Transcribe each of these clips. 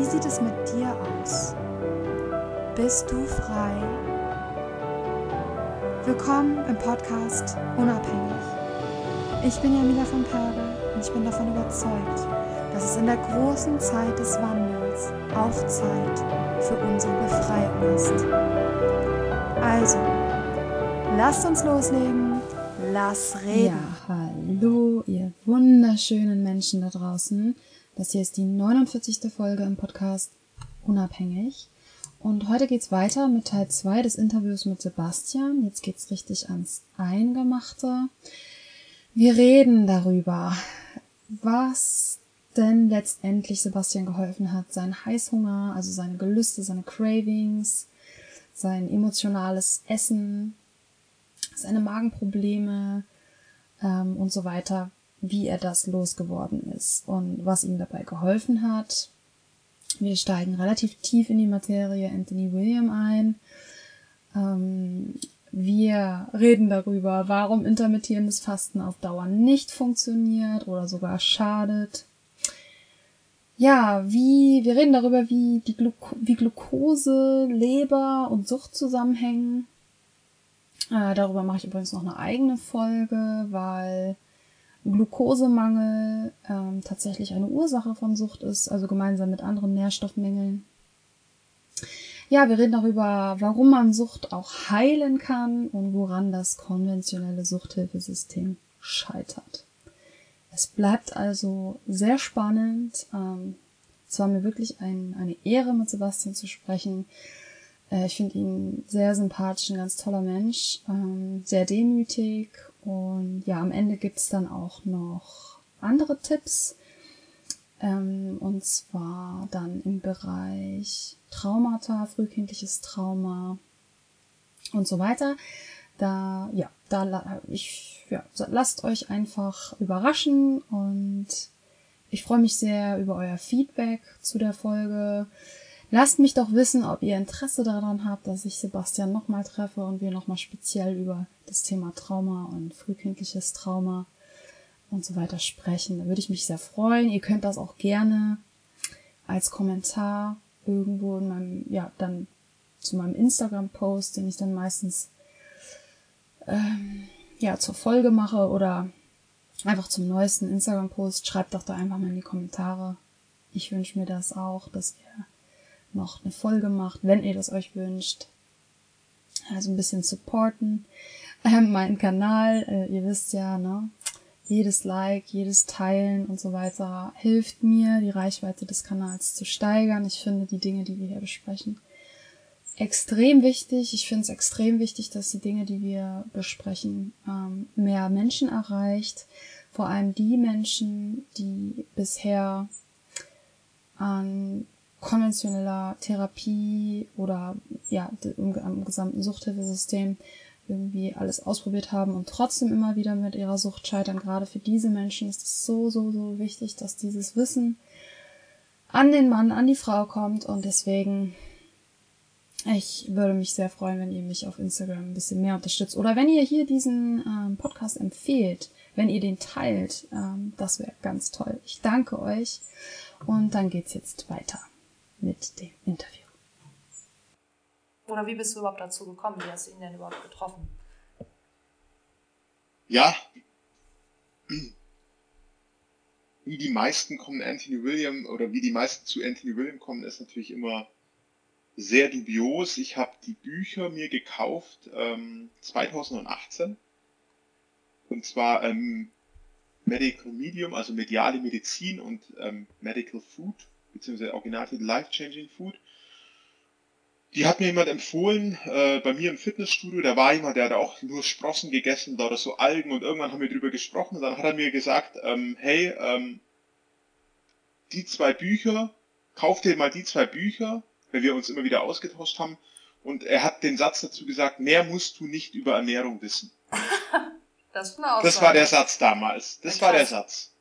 Wie sieht es mit dir aus? Bist du frei? Willkommen im Podcast Unabhängig. Ich bin Jamila von Perge und ich bin davon überzeugt, dass es in der großen Zeit des Wandels auch Zeit für unsere Befreiung ist. Also, lasst uns loslegen, lass reden. Ja, hallo, ihr wunderschönen Menschen da draußen. Das hier ist die 49. Folge im Podcast Unabhängig. Und heute geht's weiter mit Teil 2 des Interviews mit Sebastian. Jetzt geht's richtig ans Eingemachte. Wir reden darüber, was denn letztendlich Sebastian geholfen hat, sein Heißhunger, also seine Gelüste, seine Cravings, sein emotionales Essen, seine Magenprobleme ähm, und so weiter, wie er das losgeworden ist und was ihm dabei geholfen hat, wir steigen relativ tief in die Materie Anthony William ein. Ähm, wir reden darüber, warum intermittierendes Fasten auf Dauer nicht funktioniert oder sogar schadet. Ja, wie, wir reden darüber, wie die Glu wie Glucose, Leber und Sucht zusammenhängen. Äh, darüber mache ich übrigens noch eine eigene Folge, weil Glukosemangel ähm, tatsächlich eine Ursache von Sucht ist, also gemeinsam mit anderen Nährstoffmängeln. Ja, wir reden darüber, warum man Sucht auch heilen kann und woran das konventionelle Suchthilfesystem scheitert. Es bleibt also sehr spannend. Ähm, es war mir wirklich ein, eine Ehre, mit Sebastian zu sprechen. Äh, ich finde ihn sehr sympathisch, ein ganz toller Mensch, ähm, sehr demütig und ja, am Ende gibt's dann auch noch andere Tipps. Ähm, und zwar dann im Bereich Traumata, frühkindliches Trauma und so weiter. Da, ja, da, ich, ja, lasst euch einfach überraschen und ich freue mich sehr über euer Feedback zu der Folge. Lasst mich doch wissen, ob ihr Interesse daran habt, dass ich Sebastian nochmal treffe und wir nochmal speziell über das Thema Trauma und frühkindliches Trauma und so weiter sprechen. Da würde ich mich sehr freuen. Ihr könnt das auch gerne als Kommentar irgendwo in meinem, ja, dann zu meinem Instagram-Post, den ich dann meistens ähm, ja zur Folge mache oder einfach zum neuesten Instagram-Post. Schreibt doch da einfach mal in die Kommentare. Ich wünsche mir das auch, dass ihr noch eine Folge macht, wenn ihr das euch wünscht. Also ein bisschen supporten. Ähm, meinen Kanal, äh, ihr wisst ja, ne? Jedes Like, jedes Teilen und so weiter hilft mir, die Reichweite des Kanals zu steigern. Ich finde die Dinge, die wir hier besprechen, extrem wichtig. Ich finde es extrem wichtig, dass die Dinge, die wir besprechen, ähm, mehr Menschen erreicht. Vor allem die Menschen, die bisher an konventioneller Therapie oder ja, im, im gesamten Suchthilfesystem irgendwie alles ausprobiert haben und trotzdem immer wieder mit ihrer Sucht scheitern. Gerade für diese Menschen ist es so, so, so wichtig, dass dieses Wissen an den Mann, an die Frau kommt und deswegen ich würde mich sehr freuen, wenn ihr mich auf Instagram ein bisschen mehr unterstützt oder wenn ihr hier diesen ähm, Podcast empfehlt, wenn ihr den teilt, ähm, das wäre ganz toll. Ich danke euch und dann geht's jetzt weiter mit dem Interview. Oder wie bist du überhaupt dazu gekommen? Wie hast du ihn denn überhaupt getroffen? Ja, wie die meisten kommen Anthony William oder wie die meisten zu Anthony William kommen, ist natürlich immer sehr dubios. Ich habe die Bücher mir gekauft ähm, 2018 und zwar ähm, Medical Medium, also mediale Medizin und ähm, Medical Food beziehungsweise Originaltitel Life Changing Food. Die hat mir jemand empfohlen, äh, bei mir im Fitnessstudio, da war jemand, der hat auch nur Sprossen gegessen oder so Algen und irgendwann haben wir drüber gesprochen und dann hat er mir gesagt, ähm, hey, ähm, die zwei Bücher kauf dir mal die zwei Bücher, weil wir uns immer wieder ausgetauscht haben. Und er hat den Satz dazu gesagt, mehr musst du nicht über Ernährung wissen. Das. Das war der Satz damals. Das war der. Satz.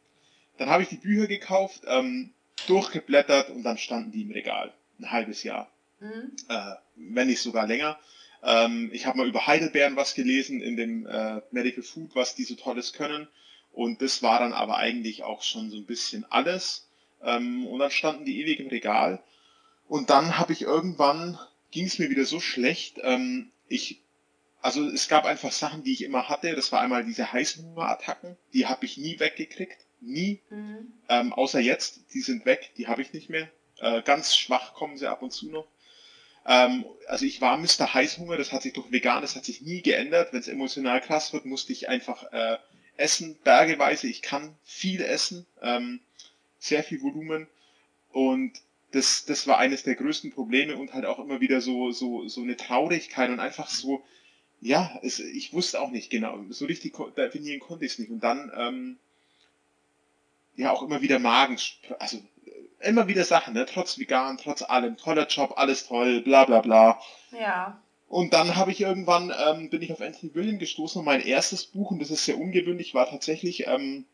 Dann habe ich die Bücher gekauft, ähm, durchgeblättert und dann standen die im Regal. Ein halbes Jahr. Mhm. Äh, wenn nicht sogar länger. Ähm, ich habe mal über Heidelbeeren was gelesen in dem äh, Medical Food, was die so Tolles können. Und das war dann aber eigentlich auch schon so ein bisschen alles. Ähm, und dann standen die ewig im Regal. Und dann habe ich irgendwann, ging es mir wieder so schlecht. Ähm, ich, also es gab einfach Sachen, die ich immer hatte. Das war einmal diese Heißhungerattacken. Die habe ich nie weggekriegt. Nie. Mhm. Ähm, außer jetzt, die sind weg, die habe ich nicht mehr. Äh, ganz schwach kommen sie ab und zu noch. Ähm, also ich war Mr. Heißhunger, das hat sich durch vegan, das hat sich nie geändert. Wenn es emotional krass wird, musste ich einfach äh, essen, bergeweise. Ich kann viel essen, ähm, sehr viel Volumen. Und das, das war eines der größten Probleme und halt auch immer wieder so, so, so eine Traurigkeit und einfach so, ja, es, ich wusste auch nicht genau, so richtig definieren konnte ich es nicht. Und dann, ähm, ja, auch immer wieder Magen, also äh, immer wieder Sachen, ne? trotz vegan, trotz allem, toller Job, alles toll, bla bla bla. Ja. Und dann habe ich irgendwann, ähm, bin ich auf Anthony William gestoßen und mein erstes Buch, und das ist sehr ungewöhnlich, war tatsächlich ähm,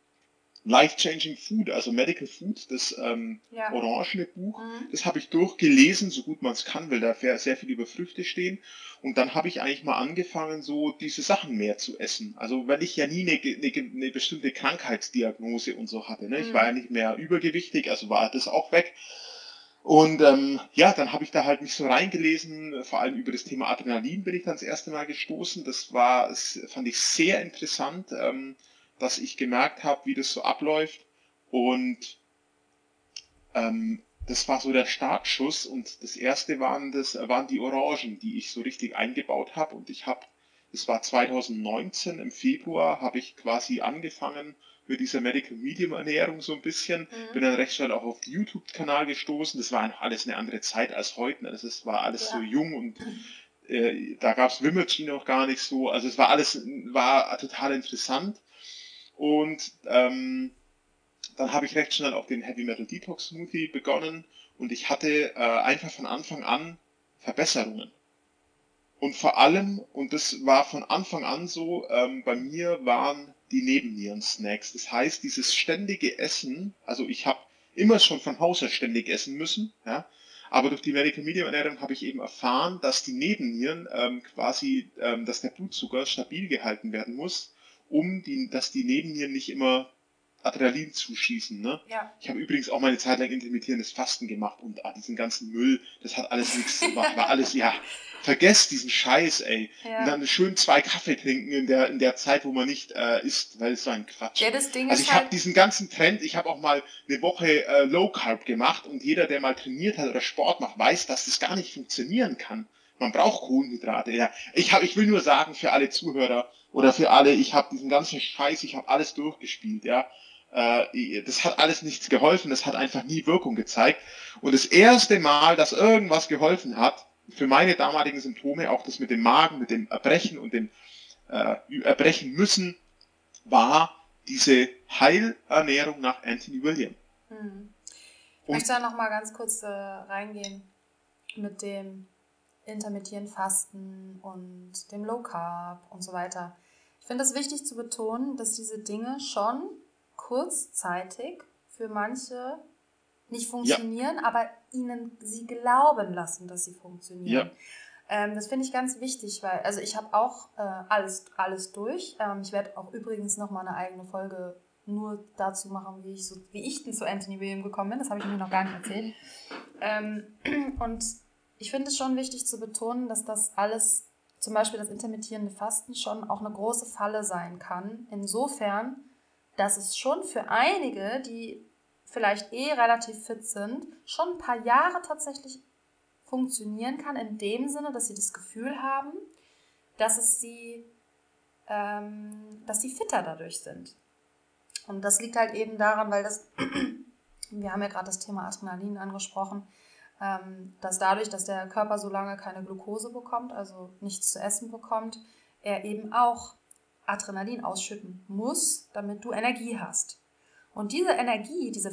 Life-Changing Food, also Medical Food, das ähm, Ja. orangene Buch. Mhm. Das habe ich durchgelesen, so gut man es kann, weil da sehr viel über Früchte stehen. Und dann habe ich eigentlich mal angefangen, so diese Sachen mehr zu essen. Also weil ich ja nie eine, eine, eine bestimmte Krankheitsdiagnose und so hatte. Ne? Ich Mhm. war ja nicht mehr übergewichtig, also war das auch weg. Und ähm, ja, dann habe ich da halt mich so reingelesen, vor allem über das Thema Adrenalin bin ich dann das erste Mal gestoßen. Das war, das fand ich sehr interessant, ähm, dass ich gemerkt habe, wie das so abläuft. Und ähm, das war so der Startschuss und das erste waren das waren die Orangen, die ich so richtig eingebaut habe und ich habe das war 2019 im Februar habe ich quasi angefangen mit dieser Medical Medium Ernährung so ein bisschen Mhm. bin dann recht schnell auch auf den YouTube Kanal gestoßen das war alles eine andere Zeit als heute ne? das ist, war alles so Ja. jung und äh, da gab es Wimmelchen noch gar nicht so also es war alles war total interessant und ähm, dann habe ich recht schnell auch den Heavy Metal Detox Smoothie begonnen und ich hatte äh, einfach von Anfang an Verbesserungen. Und vor allem, und das war von Anfang an so, ähm, bei mir waren die Nebennieren-Snacks. Das heißt, dieses ständige Essen, also ich habe immer schon von Haus aus ständig essen müssen, ja, aber durch die Medical Medium Ernährung habe ich eben erfahren, dass die Nebennieren ähm, quasi, ähm, dass der Blutzucker stabil gehalten werden muss, um die, dass die Nebennieren nicht immer Adrenalin zuschießen, ne? Ja. Ich habe übrigens auch meine Zeit lang intermittierendes Fasten gemacht und ah, diesen ganzen Müll, das hat alles nichts, war, war alles, ja, vergesst diesen Scheiß, ey. Und Ja. dann schön zwei Kaffee trinken in der, in der Zeit, wo man nicht äh, isst, weil es so ein Quatsch. ja, das Ding Also ist ich habe halt. diesen ganzen Trend, ich habe auch mal eine Woche äh, Low Carb gemacht und jeder, der mal trainiert hat oder Sport macht, weiß, dass das gar nicht funktionieren kann. Man braucht Kohlenhydrate. Ja. Ich, hab, ich will nur sagen für alle Zuhörer oder für alle, ich habe diesen ganzen Scheiß, ich habe alles durchgespielt, ja. Äh, das hat alles nichts geholfen, das hat einfach nie Wirkung gezeigt. Und das erste Mal, dass irgendwas geholfen hat, für meine damaligen Symptome, auch das mit dem Magen, mit dem Erbrechen und dem äh, Erbrechen müssen, war diese Heilernährung nach Anthony William. Hm. Ich möchte da noch mal ganz kurz äh, reingehen mit dem intermittierenden Fasten und dem Low Carb und so weiter. Ich finde es wichtig zu betonen, dass diese Dinge schon kurzzeitig für manche nicht funktionieren, aber ihnen sie glauben lassen, dass sie funktionieren. Ja. Ähm, das finde ich ganz wichtig, weil also ich habe auch äh, alles, alles durch. Ähm, ich werde auch übrigens noch mal eine eigene Folge nur dazu machen, wie ich, so, wie ich denn zu Anthony William gekommen bin. Das habe ich mir noch gar nicht erzählt. Ähm, und ich finde es schon wichtig zu betonen, dass das alles, zum Beispiel das intermittierende Fasten, schon auch eine große Falle sein kann. Insofern, dass es schon für einige, die vielleicht eh relativ fit sind, schon ein paar Jahre tatsächlich funktionieren kann, in dem Sinne, dass sie das Gefühl haben, dass es sie, ähm, dass sie fitter dadurch sind. Und das liegt halt eben daran, weil das, wir haben ja gerade das Thema Adrenalin angesprochen, dass dadurch, dass der Körper so lange keine Glucose bekommt, also nichts zu essen bekommt, er eben auch Adrenalin ausschütten muss, damit du Energie hast. Und diese Energie, diese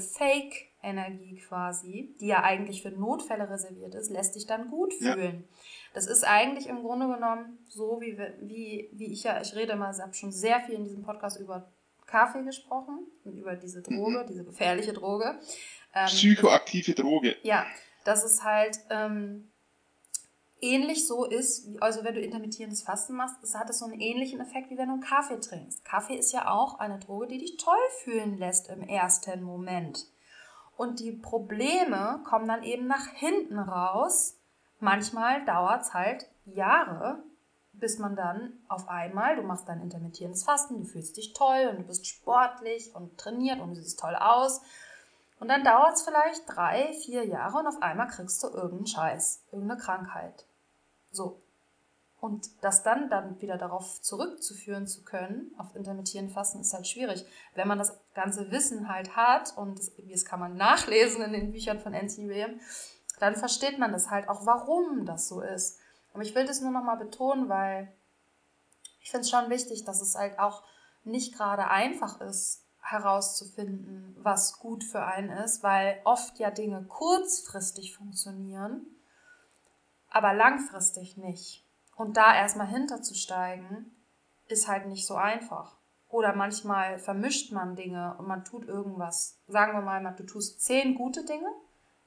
Energie quasi, die ja eigentlich für Notfälle reserviert ist, lässt dich dann gut Ja. fühlen. Das ist eigentlich im Grunde genommen so, wie, wie, wie ich ja, ich rede mal, ich habe schon sehr viel in diesem Podcast über Kaffee gesprochen und über diese Droge, diese gefährliche Droge. Ähm, Psychoaktive Droge. ja, dass es halt ähm, ähnlich so ist, also wenn du intermittierendes Fasten machst, es hat es so einen ähnlichen Effekt, wie wenn du einen Kaffee trinkst. Kaffee ist ja auch eine Droge, die dich toll fühlen lässt im ersten Moment. Und die Probleme kommen dann eben nach hinten raus. Manchmal dauert es halt Jahre, bis man dann auf einmal, du machst dein intermittierendes Fasten, du fühlst dich toll und du bist sportlich und trainiert und du siehst toll aus. Und dann dauert es vielleicht drei, vier Jahre und auf einmal kriegst du irgendeinen Scheiß, irgendeine Krankheit. So. Und das dann, dann wieder darauf zurückzuführen zu können, auf intermittierenden Fasten, ist halt schwierig. Wenn man das ganze Wissen halt hat, und das, das kann man nachlesen in den Büchern von Anthony William, dann versteht man das halt auch, warum das so ist. Aber ich will das nur nochmal betonen, weil ich finde es schon wichtig, dass es halt auch nicht gerade einfach ist, herauszufinden, was gut für einen ist, weil oft ja Dinge kurzfristig funktionieren, aber langfristig nicht. Und da erstmal hinterzusteigen, ist halt nicht so einfach. Oder manchmal vermischt man Dinge und man tut irgendwas. Sagen wir mal, du tust zehn gute Dinge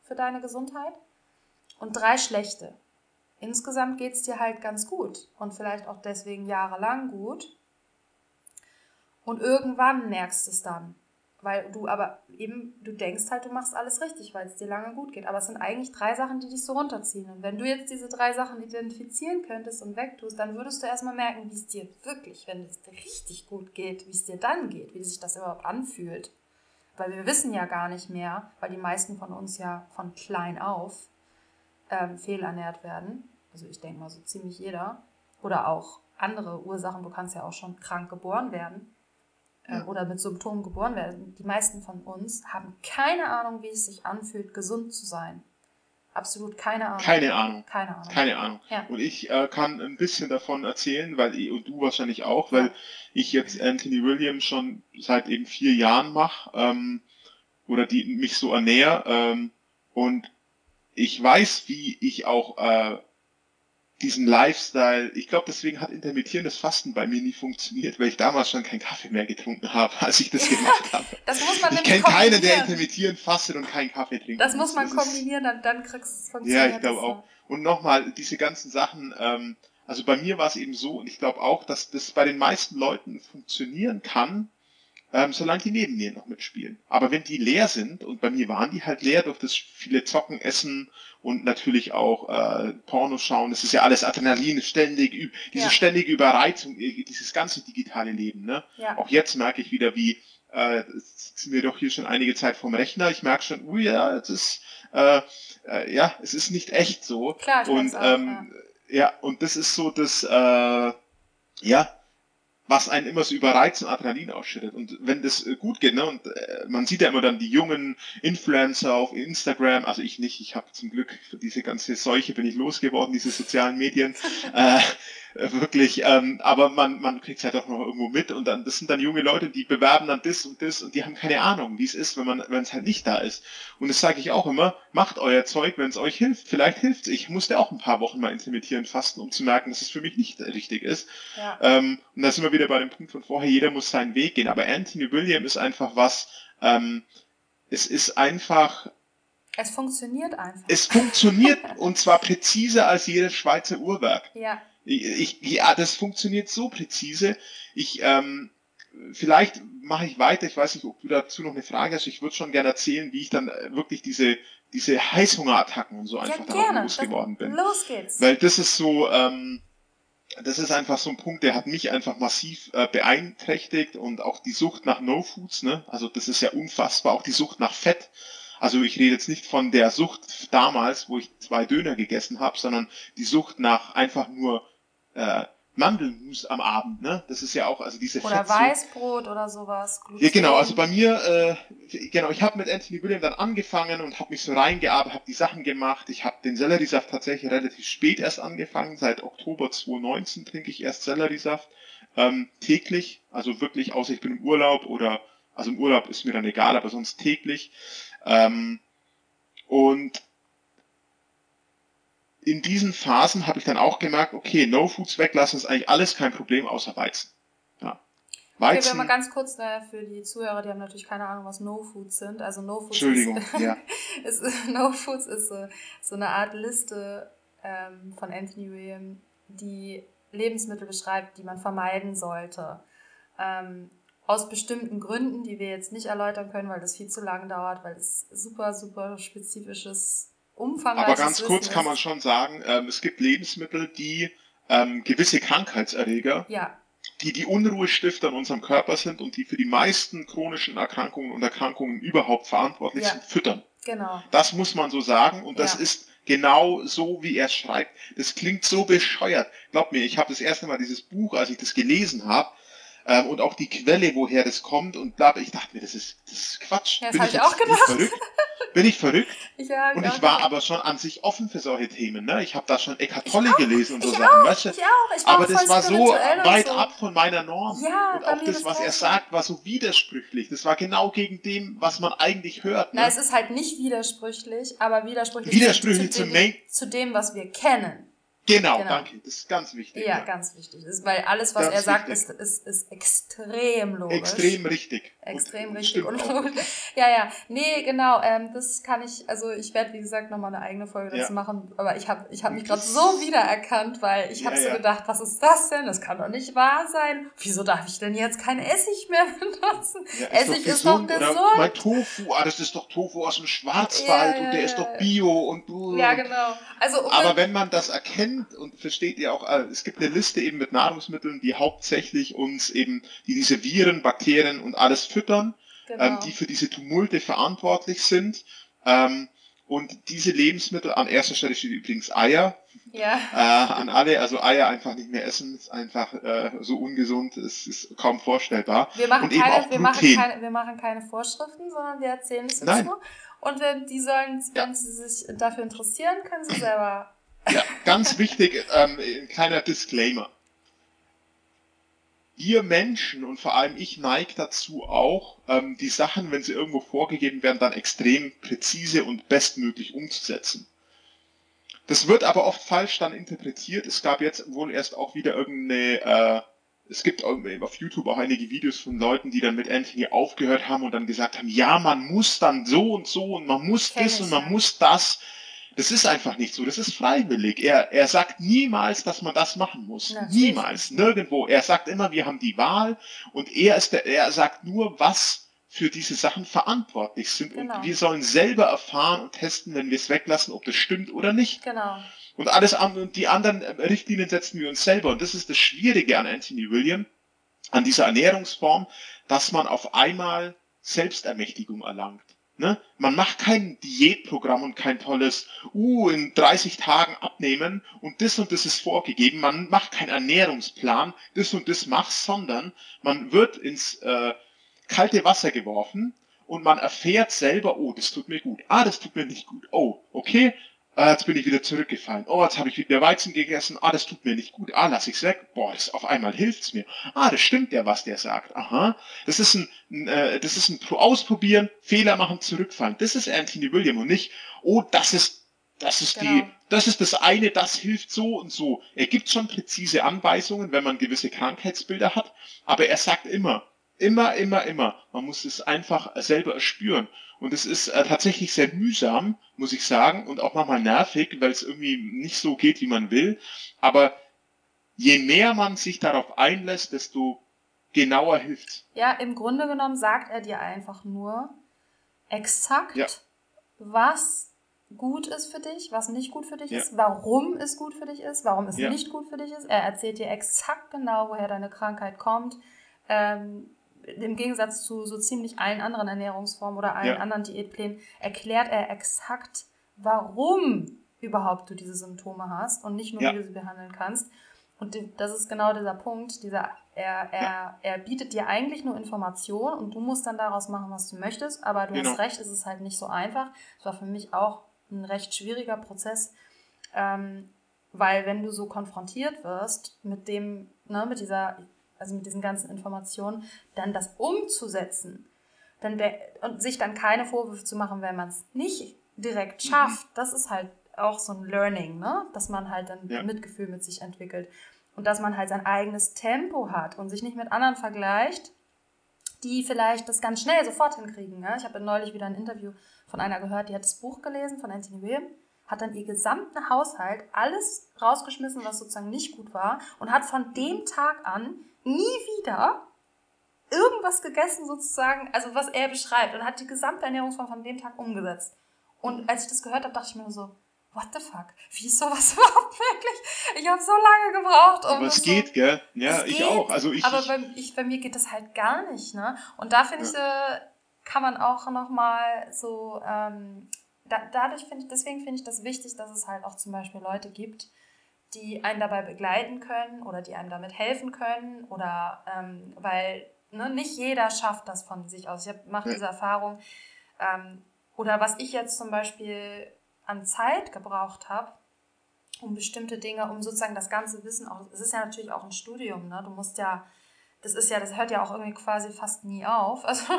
für deine Gesundheit und drei schlechte. Insgesamt geht es dir halt ganz gut und vielleicht auch deswegen jahrelang gut. Und irgendwann merkst du es dann. Weil du aber eben, du denkst halt, du machst alles richtig, weil es dir lange gut geht. Aber es sind eigentlich drei Sachen, die dich so runterziehen. Und wenn du jetzt diese drei Sachen identifizieren könntest und wegtust, dann würdest du erstmal merken, wie es dir wirklich, wenn es dir richtig gut geht, wie es dir dann geht, wie sich das überhaupt anfühlt. Weil wir wissen ja gar nicht mehr, weil die meisten von uns ja von klein auf ähm, fehlernährt werden. Also ich denke mal so ziemlich jeder. Oder auch andere Ursachen. Du kannst ja auch schon krank geboren werden äh, Ja. oder mit Symptomen geboren werden. Die meisten von uns haben keine Ahnung, wie es sich anfühlt, gesund zu sein. Absolut keine Ahnung. Keine Ahnung. Keine Ahnung. Keine Ahnung. Ja. Und ich äh, kann ein bisschen davon erzählen, weil ich, und du wahrscheinlich auch, weil ich jetzt Anthony Williams schon seit eben vier Jahren mache ähm, oder die mich so ernähre ähm, und ich weiß, wie ich auch äh, diesen Lifestyle, ich glaube, deswegen hat intermittierendes Fasten bei mir nie funktioniert, weil ich damals schon keinen Kaffee mehr getrunken habe, als ich das gemacht habe. Das muss man Ich kenne keinen, der intermittierend fastet und keinen Kaffee trinkt. Das muss man ist- kombinieren, dann, dann kriegst du es ja, ich glaube auch. Und nochmal, diese ganzen Sachen, ähm, also bei mir war es eben so, und ich glaube auch, dass das bei den meisten Leuten funktionieren kann, ähm, solange die neben mir noch mitspielen. Aber wenn die leer sind, und bei mir waren die halt leer durch das viele Zocken, Essen und natürlich auch äh, Porno schauen, das ist ja alles Adrenalin, ständig, diese Ja. ständige Überreizung, äh, dieses ganze digitale Leben, ne? Ja. Auch jetzt merke ich wieder, wie äh, sind wir doch hier schon einige Zeit vom Rechner. Ich merke schon, ui ja, es ist äh, äh, ja, es ist nicht echt so. Klar, und auch, ähm, ja. und das ist so das äh, ja, was einen immer so überreizt und Adrenalin ausschüttet. Und wenn das äh, gut geht, ne, und äh, man sieht ja immer dann die jungen Influencer auf Instagram, also ich nicht, ich habe zum Glück für diese ganze Seuche bin ich losgeworden, diese sozialen Medien. äh, äh, wirklich, ähm, aber man, man kriegt es halt auch noch irgendwo mit und dann, das sind dann junge Leute, die bewerben dann das und das und die haben keine Ahnung, wie es ist, wenn man, wenn es halt nicht da ist. Und das sage ich auch immer, macht euer Zeug, wenn es euch hilft. Vielleicht hilft es. Ich musste auch ein paar Wochen mal intermittieren fasten, um zu merken, dass es für mich nicht richtig ist. Ja. Ähm, und da sind wir wieder bei dem Punkt von vorher, jeder muss seinen Weg gehen. Aber Anthony William ist einfach was, ähm, es ist einfach, Es funktioniert einfach. es funktioniert und zwar präziser als jedes Schweizer Uhrwerk. ja. Ich, ich, ja, das funktioniert so präzise. Ich, ähm, vielleicht mache ich weiter. Ich weiß nicht, ob du dazu noch eine Frage hast. Ich würde schon gerne erzählen, wie ich dann äh, wirklich diese, diese Heißhungerattacken und so Ja, einfach gerne. losgeworden bin. Los geht's. Weil das ist so, ähm, das ist einfach so ein Punkt, der hat mich einfach massiv äh, beeinträchtigt und auch die Sucht nach No-Foods, ne? Also das ist ja unfassbar, auch die Sucht nach Fett. Also ich rede jetzt nicht von der Sucht damals, wo ich zwei Döner gegessen habe, sondern die Sucht nach einfach nur äh, Mandelmus am Abend, ne? Das ist ja auch, also diese oder Fettsucht. Weißbrot oder sowas. Ja, genau, Gluten. also bei mir, äh, genau, ich habe mit Anthony William dann angefangen und habe mich so reingearbeitet, habe die Sachen gemacht. Ich habe den Selleriesaft tatsächlich relativ spät erst angefangen. Seit Oktober 2019 trinke ich erst Selleriesaft ähm, täglich. Also wirklich, außer ich bin im Urlaub oder Also im Urlaub ist mir dann egal, aber sonst täglich. Ähm, und in diesen Phasen habe ich dann auch gemerkt, okay, No Foods weglassen ist eigentlich alles kein Problem außer Weizen. Ja. Weizen. Okay, wir mal ganz kurz äh, für die Zuhörer, die haben natürlich keine Ahnung, was No Foods sind. Also No Foods Entschuldigung, ist, ja. ist, No Foods ist so, so eine Art Liste ähm, von Anthony William, die Lebensmittel beschreibt, die man vermeiden sollte. Ähm, aus bestimmten Gründen, die wir jetzt nicht erläutern können, weil das viel zu lang dauert, weil es super, super spezifisches, umfangreiches Aber ganz kurz kann man schon sagen, ähm, es gibt Lebensmittel, die ähm, gewisse Krankheitserreger, ja. die die Unruhestifter in unserem Körper sind und die für die meisten chronischen Erkrankungen und Erkrankungen überhaupt verantwortlich Ja. sind, füttern. Genau. Das muss man so sagen und das Ja. ist genau so, wie er schreibt. Das klingt so bescheuert. Glaub mir, ich habe das erste Mal dieses Buch, als ich das gelesen habe, ähm, und auch die Quelle, woher das kommt und bla, ich dachte mir, das ist, das ist Quatsch. Ja, das Bin hab ich ich auch jetzt- bin gedacht. verrückt? Bin ich verrückt? Ja, Und ja, ich war aber schon an sich offen für solche Themen. Ne? Ich habe da schon Eckart Tolle Ich gelesen und so ich Sachen. auch, weißt du? Ich auch. Ich war Aber das war so weit so. ab von meiner Norm. Ja, und auch das, was er sagt, war so widersprüchlich. Das war genau gegen dem, was man eigentlich hört. Ne? Na, es ist halt nicht widersprüchlich, aber widersprüchlich, Widersprüchlich zu, zu, dem, zu dem, was wir kennen. Genau, genau. danke. Das ist ganz wichtig. Ja, ne? ganz wichtig. Ist, weil alles, was Ganz er sagt, ist, ist, ist extrem logisch. Extrem richtig. Extrem richtig stimmt und auch. ja, ja, nee, genau, ähm, das kann ich, also ich werde, wie gesagt, nochmal eine eigene Folge dazu Ja. machen, aber ich habe ich hab mich gerade so wiedererkannt, weil ich Ja, habe so ja. gedacht, was ist das denn? Das kann doch nicht wahr sein. Wieso darf ich denn jetzt kein Essig mehr benutzen? Essig ist doch Oder gesund. mein Tofu, ah, das ist doch Tofu aus dem Schwarzwald und der ist doch. Bio und du. Ja, genau. Also, um Aber wenn man das erkennt und versteht ihr auch, äh, es gibt eine Liste eben mit Nahrungsmitteln, die hauptsächlich uns eben, die diese Viren, Bakterien und alles füttern, genau. ähm, die für diese Tumulte verantwortlich sind. Ähm, und diese Lebensmittel, an erster Stelle steht übrigens Eier, ja, äh, an alle, also Eier einfach nicht mehr essen, ist einfach äh, so ungesund, es ist kaum vorstellbar. wir machen, keine, wir, machen keine, wir machen keine Vorschriften, sondern wir erzählen es nur. Und wenn die sollen, Ja. wenn sie sich dafür interessieren, können sie selber Ja, ganz wichtig, ähm, ein kleiner Disclaimer. Wir Menschen und vor allem ich neige dazu auch, ähm, die Sachen, wenn sie irgendwo vorgegeben werden, dann extrem präzise und bestmöglich umzusetzen. Das wird aber oft falsch dann interpretiert. Es gab jetzt wohl erst auch wieder irgendeine, äh, es gibt auf YouTube auch einige Videos von Leuten, die dann mit Anthony aufgehört haben und dann gesagt haben, ja, man muss dann so und so und man muss Kenn das und man ja. muss das. Das ist einfach nicht so. Das ist freiwillig. Er, er sagt niemals, dass man das machen muss. Ja, niemals. Nirgendwo. Er sagt immer, wir haben die Wahl und er ist der, er sagt nur, was für diese Sachen verantwortlich sind Genau. und wir sollen selber erfahren und testen, wenn wir es weglassen, ob das stimmt oder nicht. Genau. Und alles andere, und die anderen Richtlinien setzen wir uns selber. Und das ist das Schwierige an Anthony William, an dieser Ernährungsform, dass man auf einmal Selbstermächtigung erlangt. Ne? Man macht kein Diätprogramm und kein tolles, uh, in 30 Tagen abnehmen und das und das ist vorgegeben. Man macht keinen Ernährungsplan, das und das machst, sondern man wird ins äh, kalte Wasser geworfen und man erfährt selber, oh, das tut mir gut. Ah, das tut mir nicht gut. Oh, okay, Ah, jetzt bin ich wieder zurückgefallen. Oh, jetzt habe ich wieder Weizen gegessen. Ah, das tut mir nicht gut. Ah, lass ich's weg. Boah, das auf einmal hilft's mir. Ah, das stimmt ja, was der sagt. Aha. Das ist ein, ein äh, das ist ein Pro- Ausprobieren, Fehler machen, zurückfallen. Das ist Anthony William und nicht, oh, das ist, das ist die, Genau. das ist das eine, das hilft so und so. Er gibt schon präzise Anweisungen, wenn man gewisse Krankheitsbilder hat, aber er sagt immer, immer, immer, immer, man muss es einfach selber erspüren. Und es ist äh, tatsächlich sehr mühsam, muss ich sagen, und auch manchmal nervig, weil es irgendwie nicht so geht, wie man will. Aber je mehr man sich darauf einlässt, desto genauer hilft's. Ja, im Grunde genommen sagt er dir einfach nur exakt, Ja. was gut ist für dich, was nicht gut für dich Ja. ist, warum es gut für dich ist, warum es Ja. nicht gut für dich ist. Er erzählt dir exakt genau, woher deine Krankheit kommt. Ähm, Im Gegensatz zu so ziemlich allen anderen Ernährungsformen oder allen Ja. anderen Diätplänen erklärt er exakt, warum überhaupt du diese Symptome hast und nicht nur, Ja. wie du sie behandeln kannst. Und das ist genau dieser Punkt, dieser, er, er, er bietet dir eigentlich nur Informationen und du musst dann daraus machen, was du möchtest, aber du Genau. hast recht, es ist halt nicht so einfach. Es war für mich auch ein recht schwieriger Prozess, ähm, weil wenn du so konfrontiert wirst mit dem, ne, mit dieser, also mit diesen ganzen Informationen, dann das umzusetzen, dann und sich dann keine Vorwürfe zu machen, wenn man es nicht direkt schafft, mhm. das ist halt auch so ein Learning, ne? dass man halt dann ja. Mitgefühl mit sich entwickelt und dass man halt sein eigenes Tempo hat und sich nicht mit anderen vergleicht, die vielleicht das ganz schnell sofort hinkriegen. Ne? Ich habe neulich wieder ein Interview von einer gehört, die hat das Buch gelesen von Anthony William, hat dann ihr gesamten Haushalt alles rausgeschmissen, was sozusagen nicht gut war und hat von dem Tag an nie wieder irgendwas gegessen sozusagen, also was er beschreibt und hat die gesamte Ernährungsform von dem Tag umgesetzt. Und als ich das gehört habe, dachte ich mir so, what the fuck? Wie ist sowas überhaupt möglich? Ich habe so lange gebraucht, um. Aber es geht, so, gell? Ja, ich geht, auch. Also ich, aber bei, ich, bei mir geht das halt gar nicht, ne? Und da finde ja. ich, äh, kann man auch nochmal so, ähm, da, dadurch finde ich, deswegen finde ich das wichtig, dass es halt auch zum Beispiel Leute gibt, die einen dabei begleiten können oder die einem damit helfen können oder ähm, weil ne, nicht jeder schafft das von sich aus. Ich mache diese Erfahrung. Ähm, oder was ich jetzt zum Beispiel an Zeit gebraucht habe, um bestimmte Dinge, um sozusagen das ganze Wissen auch, es ist ja natürlich auch ein Studium, ne? Du musst ja, das ist ja, das hört ja auch irgendwie quasi fast nie auf. Also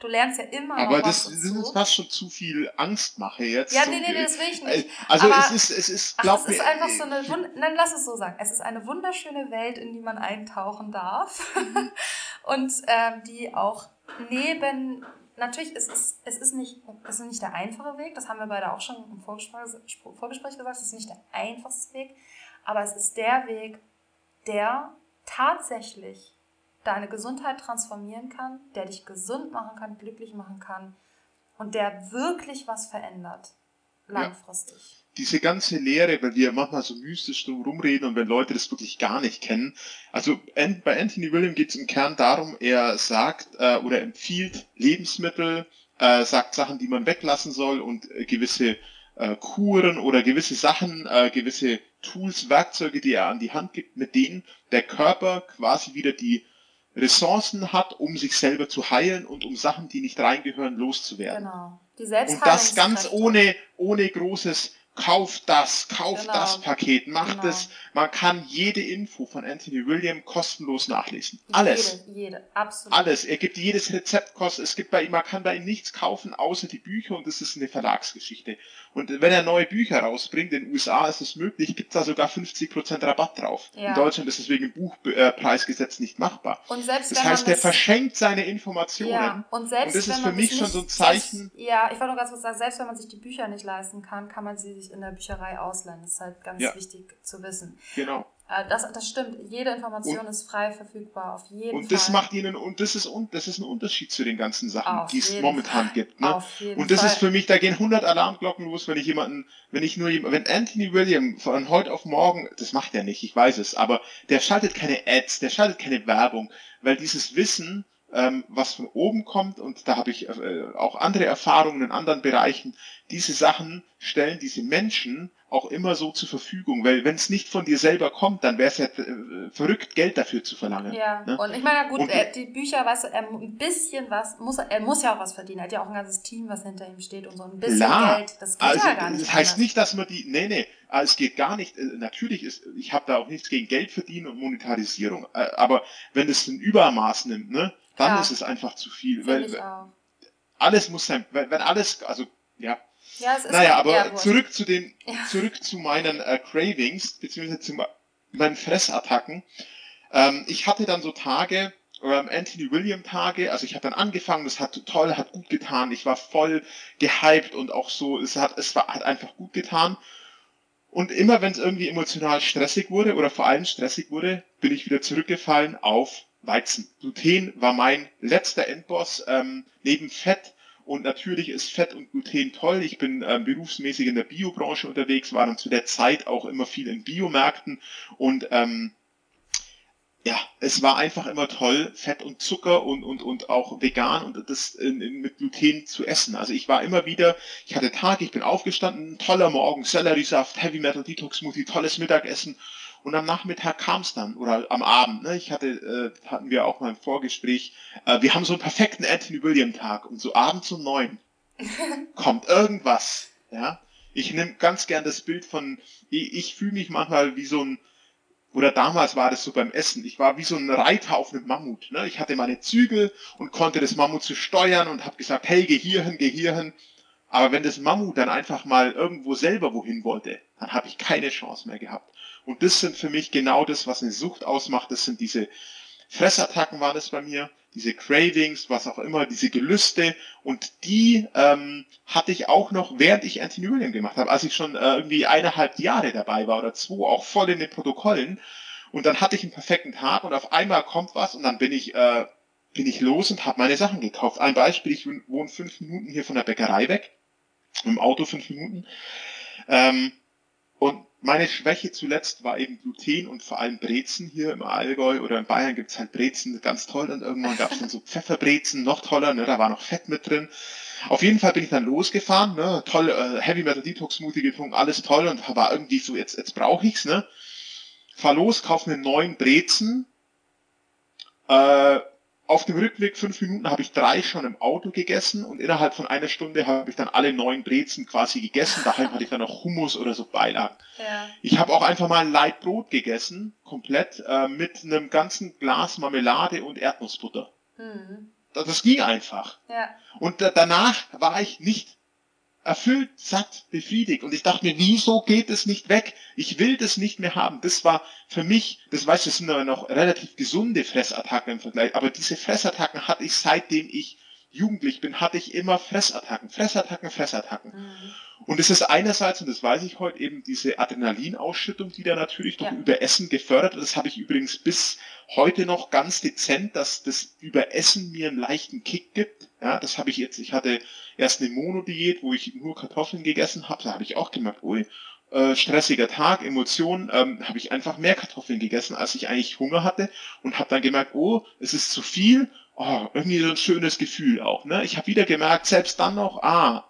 du lernst ja immer. Aber das, das ist fast schon zu viel Angstmache jetzt. Ja, nee, nee, nee, das will ich nicht. Also Aber, es ist, es ist, glaub ach, es ist einfach so eine, dann lass es so sagen, es ist eine wunderschöne Welt, in die man eintauchen darf und ähm, die auch neben natürlich ist es, es ist nicht, es ist nicht der einfache Weg, das haben wir beide auch schon im Vorgespräch, Vorgespräch gesagt, es ist nicht der einfachste Weg, aber es ist der Weg, der tatsächlich deine Gesundheit transformieren kann, der dich gesund machen kann, glücklich machen kann und der wirklich was verändert, langfristig. Ja diese ganze Lehre, weil wir manchmal so mystisch drum rumreden und wenn Leute das wirklich gar nicht kennen. Also bei Anthony William geht es im Kern darum, er sagt äh, oder empfiehlt Lebensmittel, äh, sagt Sachen, die man weglassen soll und äh, gewisse äh, Kuren oder gewisse Sachen, äh, gewisse Tools, Werkzeuge, die er an die Hand gibt, mit denen der Körper quasi wieder die Ressourcen hat, um sich selber zu heilen und um Sachen, die nicht reingehören, loszuwerden. Genau. Und das ganz ohne, ohne großes kauf das, kauf genau. das Paket, mach genau. das. Man kann jede Info von Anthony William kostenlos nachlesen. Alles. Jede, jede, absolut. Alles. Er gibt jedes Rezept kosten. Es gibt bei ihm, man kann bei ihm nichts kaufen, außer die Bücher und das ist eine Verlagsgeschichte. Und wenn er neue Bücher rausbringt, in den USA ist es möglich, gibt da sogar 50% Rabatt drauf. Ja. In Deutschland ist es wegen Buchpreisgesetz nicht machbar. Und selbst das heißt, er verschenkt seine Informationen. Ja. Und, selbst und das ist für mich schon so ein Zeichen. Selbst, ja, ich wollte nur ganz kurz sagen, selbst wenn man sich die Bücher nicht leisten kann, kann man sie sich in der Bücherei ausleihen. Das ist halt ganz ja. wichtig zu wissen. Genau. Äh, das, das stimmt. Jede Information und, ist frei verfügbar, auf jeden und Fall. Und das macht ihnen, und das ist, das ist ein Unterschied zu den ganzen Sachen, auf die es momentan Fall. gibt. Ne? und das Fall. ist für mich, da gehen 100 Alarmglocken los, wenn ich jemanden, wenn ich nur jemanden, wenn Anthony William von heute auf morgen, das macht er nicht, ich weiß es, aber der schaltet keine Ads, der schaltet keine Werbung, weil dieses Wissen, ähm, was von oben kommt, und da habe ich äh, auch andere Erfahrungen in anderen Bereichen, diese Sachen stellen diese Menschen auch immer so zur Verfügung, weil wenn es nicht von dir selber kommt, dann wäre es ja äh, verrückt, Geld dafür zu verlangen. Ja, ne? und ich meine, gut, und, er, die Bücher, weißt du, er, ein bisschen was, muss er, muss ja auch was verdienen, er hat ja auch ein ganzes Team, was hinter ihm steht und so ein bisschen klar, Geld, das geht also, ja gar nicht. Das heißt anders. nicht, dass man die, nee, nee, äh, es geht gar nicht, äh, natürlich ist, ich habe da auch nichts gegen Geld verdienen und Monetarisierung, aber wenn es ein Übermaß nimmt, ne, dann ja. ist es einfach zu viel, weil alles muss sein, wenn alles, also, ja, ja, es ist naja, aber zurück zu den, ja. zurück zu meinen äh, Cravings, beziehungsweise zu meinen Fressattacken. Ähm, ich hatte dann so Tage, ähm, Anthony William Tage, also ich habe dann angefangen, das hat toll, hat gut getan, ich war voll gehypt und auch so, es hat, es war, hat einfach gut getan. Und immer wenn es irgendwie emotional stressig wurde oder vor allem stressig wurde, bin ich wieder zurückgefallen auf Weizen. Gluten war mein letzter Endboss, ähm, neben Fett und natürlich ist Fett und Gluten toll. Ich bin ähm, berufsmäßig in der Biobranche unterwegs, war dann zu der Zeit auch immer viel in Biomärkten und ähm, ja, es war einfach immer toll, Fett und Zucker und, und, und auch vegan und das in, in, mit Gluten zu essen. Also ich war immer wieder, ich hatte Tag, ich bin aufgestanden, toller Morgen, Selleriesaft, Heavy Metal Detox Smoothie, tolles Mittagessen und am Nachmittag kam es dann oder am Abend. Ne? Ich hatte, äh, hatten wir auch mal im Vorgespräch. Äh, wir haben so einen perfekten Anthony William Tag und so abends um neun kommt irgendwas. Ja, ich nehme ganz gern das Bild von. Ich, ich fühle mich manchmal wie so ein oder damals war das so beim Essen. Ich war wie so ein Reiter auf einem Mammut. Ne? Ich hatte meine Zügel und konnte das Mammut zu steuern und habe gesagt, hey, geh hierhin, geh hierhin. Aber wenn das Mammut dann einfach mal irgendwo selber wohin wollte, dann habe ich keine Chance mehr gehabt. Und das sind für mich genau das, was eine Sucht ausmacht. Das sind diese Fressattacken waren es bei mir, diese Cravings, was auch immer, diese Gelüste. Und die ähm, hatte ich auch noch, während ich Anti-Newlium gemacht habe, als ich schon äh, irgendwie eineinhalb Jahre dabei war oder zwei, auch voll in den Protokollen. Und dann hatte ich einen perfekten Tag und auf einmal kommt was und dann bin ich äh, bin ich los und habe meine Sachen gekauft. Ein Beispiel, ich wohne fünf Minuten hier von der Bäckerei weg, im Auto fünf Minuten. Ähm, und meine Schwäche zuletzt war eben Gluten und vor allem Brezen hier im Allgäu oder in Bayern gibt's halt Brezen, ganz toll. Und irgendwann gab's dann so Pfefferbrezen, noch toller, ne, da war noch Fett mit drin. Auf jeden Fall bin ich dann losgefahren, ne, toll, äh, Heavy Metal Detox Smoothie getrunken, alles toll und war irgendwie so, jetzt, jetzt brauche ich's, ne. Fahr los, kauf einen neuen Brezen, äh, auf dem Rückweg fünf Minuten habe ich drei schon im Auto gegessen und innerhalb von einer Stunde habe ich dann alle neun Brezen quasi gegessen. Daheim hatte ich dann noch Hummus oder so Beilagen. Ja. Ich habe auch einfach mal ein Leitbrot gegessen, komplett, äh, mit einem ganzen Glas Marmelade und Erdnussbutter. Mhm. Das, das ging einfach. Ja. Und da, danach war ich nicht erfüllt, satt, befriedigt. Und ich dachte mir, wieso geht es nicht weg? Ich will das nicht mehr haben. Das war für mich, das weißt du, das sind aber noch relativ gesunde Fressattacken im Vergleich, aber diese Fressattacken hatte ich seitdem ich jugendlich bin, hatte ich immer Fressattacken, Fressattacken, Fressattacken. Mhm. Und es ist einerseits, und das weiß ich heute, eben diese Adrenalinausschüttung, die da natürlich durch ja. Überessen gefördert wird. Das habe ich übrigens bis heute noch ganz dezent, dass das Überessen mir einen leichten Kick gibt. Ja, das habe ich jetzt, ich hatte erst eine Monodiät, wo ich nur Kartoffeln gegessen habe, da habe ich auch gemerkt, ui, äh, stressiger Tag, Emotionen, ähm, habe ich einfach mehr Kartoffeln gegessen, als ich eigentlich Hunger hatte und habe dann gemerkt, oh, es ist zu viel, oh, irgendwie so ein schönes Gefühl auch. Ne? Ich habe wieder gemerkt, selbst dann noch, ah,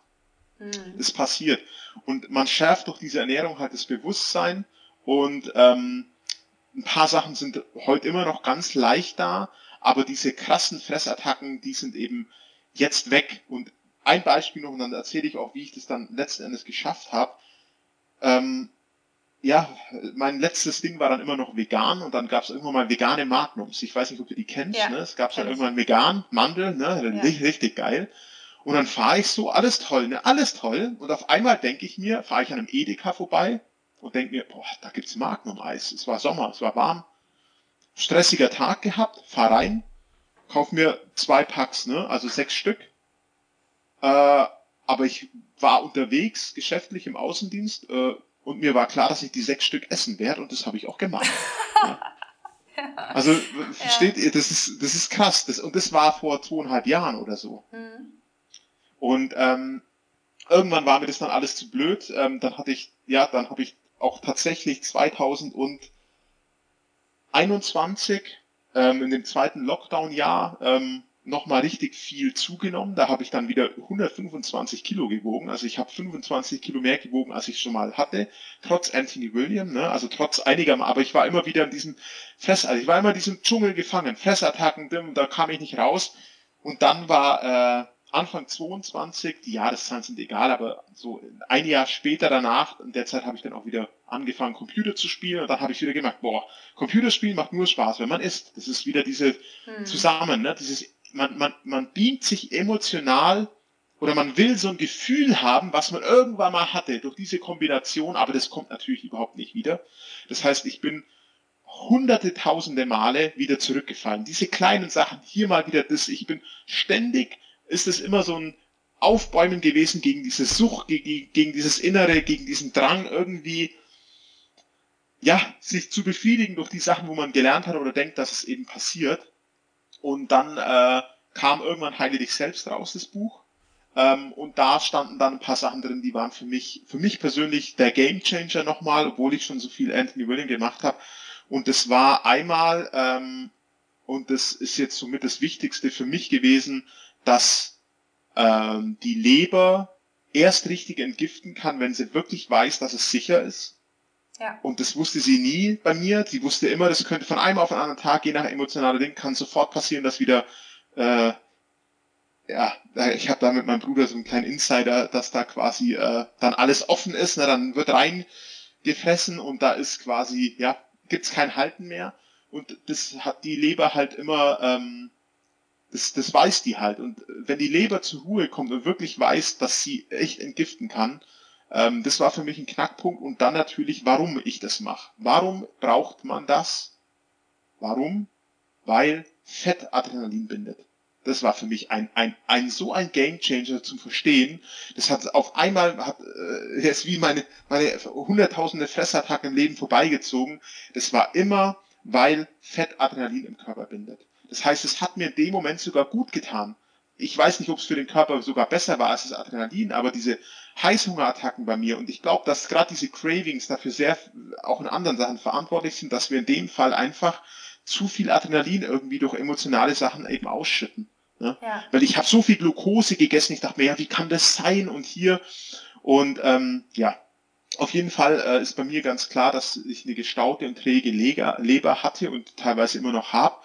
mhm. das passiert. Und man schärft durch diese Ernährung halt das Bewusstsein und ähm, ein paar Sachen sind heute immer noch ganz leicht da, aber diese krassen Fressattacken, die sind eben jetzt weg. Und ein Beispiel noch, und dann erzähle ich auch, wie ich das dann letzten Endes geschafft habe. Ähm, ja, mein letztes Ding war dann immer noch vegan und dann gab es irgendwann mal vegane Magnums. Ich weiß nicht, ob du die kennst. Ja, ne? Es gab dann irgendwann vegan, Mandel, ne? Ja. Richtig, richtig geil. Und dann fahre ich so, alles toll, ne? Alles toll. Und auf einmal denke ich mir, fahre ich an einem Edeka vorbei und denke mir, boah, da gibt's Magnum-Eis. Es war Sommer, es war warm. Stressiger Tag gehabt, fahr rein, kauf mir zwei Packs, ne? Also sechs Stück. Äh, aber ich war unterwegs, geschäftlich im Außendienst, äh, und mir war klar, dass ich die sechs Stück essen werde und das habe ich auch gemacht. ja. Also versteht ja. ihr, das ist, das ist krass. Das, und das war vor zweieinhalb Jahren oder so. Mhm. Und ähm, irgendwann war mir das dann alles zu blöd. Ähm, dann hatte ich, ja, dann habe ich auch tatsächlich 2021 ähm, in dem zweiten Lockdown-Jahr ähm, nochmal richtig viel zugenommen. Da habe ich dann wieder 125 Kilo gewogen. Also ich habe 25 Kilo mehr gewogen, als ich schon mal hatte, trotz Anthony William, ne? also trotz einiger, aber ich war immer wieder in diesem Fress, also ich war immer in diesem Dschungel gefangen, Fressattacken, da kam ich nicht raus. Und dann war äh, Anfang 22, die Jahreszahlen sind egal, aber so ein Jahr später danach, in der Zeit habe ich dann auch wieder angefangen, Computer zu spielen und dann habe ich wieder gemerkt, boah, Computerspielen macht nur Spaß, wenn man isst. Das ist wieder diese hm. zusammen, ne? dieses man, man, man beamt sich emotional oder man will so ein Gefühl haben, was man irgendwann mal hatte durch diese Kombination, aber das kommt natürlich überhaupt nicht wieder. Das heißt, ich bin hunderte, tausende Male wieder zurückgefallen. Diese kleinen Sachen, hier mal wieder das, ich bin ständig, ist es immer so ein Aufbäumen gewesen gegen diese Sucht, gegen, gegen dieses Innere, gegen diesen Drang irgendwie, ja, sich zu befriedigen durch die Sachen, wo man gelernt hat oder denkt, dass es eben passiert. Und dann äh, kam irgendwann Heile dich selbst raus, das Buch. Ähm, und da standen dann ein paar Sachen drin, die waren für mich, für mich persönlich der Gamechanger nochmal, obwohl ich schon so viel Anthony William gemacht habe. Und das war einmal, ähm, und das ist jetzt somit das Wichtigste für mich gewesen, dass ähm, die Leber erst richtig entgiften kann, wenn sie wirklich weiß, dass es sicher ist. Und das wusste sie nie bei mir. Sie wusste immer, das könnte von einem auf den anderen Tag, je nach emotionaler Ding, kann sofort passieren, dass wieder, äh, ja, ich habe da mit meinem Bruder so einen kleinen Insider, dass da quasi äh, dann alles offen ist, ne, dann wird reingefressen und da ist quasi, ja, gibt's kein Halten mehr und das hat die Leber halt immer, ähm, das, das weiß die halt. Und wenn die Leber zur Ruhe kommt und wirklich weiß, dass sie echt entgiften kann, ähm, das war für mich ein Knackpunkt. Und dann natürlich, warum ich das mache. Warum braucht man das? Warum? Weil Fett Adrenalin bindet. Das war für mich ein, ein, ein so ein Gamechanger zum Verstehen. Das hat auf einmal, hat, äh, ist wie meine, meine hunderttausende Fressattacken im Leben vorbeigezogen. Das war immer, weil Fett Adrenalin im Körper bindet. Das heißt, es hat mir in dem Moment sogar gut getan. Ich weiß nicht, ob es für den Körper sogar besser war als das Adrenalin, aber diese Heißhungerattacken bei mir und ich glaube, dass gerade diese Cravings dafür sehr auch in anderen Sachen verantwortlich sind, dass wir in dem Fall einfach zu viel Adrenalin irgendwie durch emotionale Sachen eben ausschütten. Ne? Ja. Weil ich habe so viel Glucose gegessen, ich dachte mir, ja, wie kann das sein und hier und ähm, ja, auf jeden Fall äh, ist bei mir ganz klar, dass ich eine gestaute und träge Leber hatte und teilweise immer noch habe.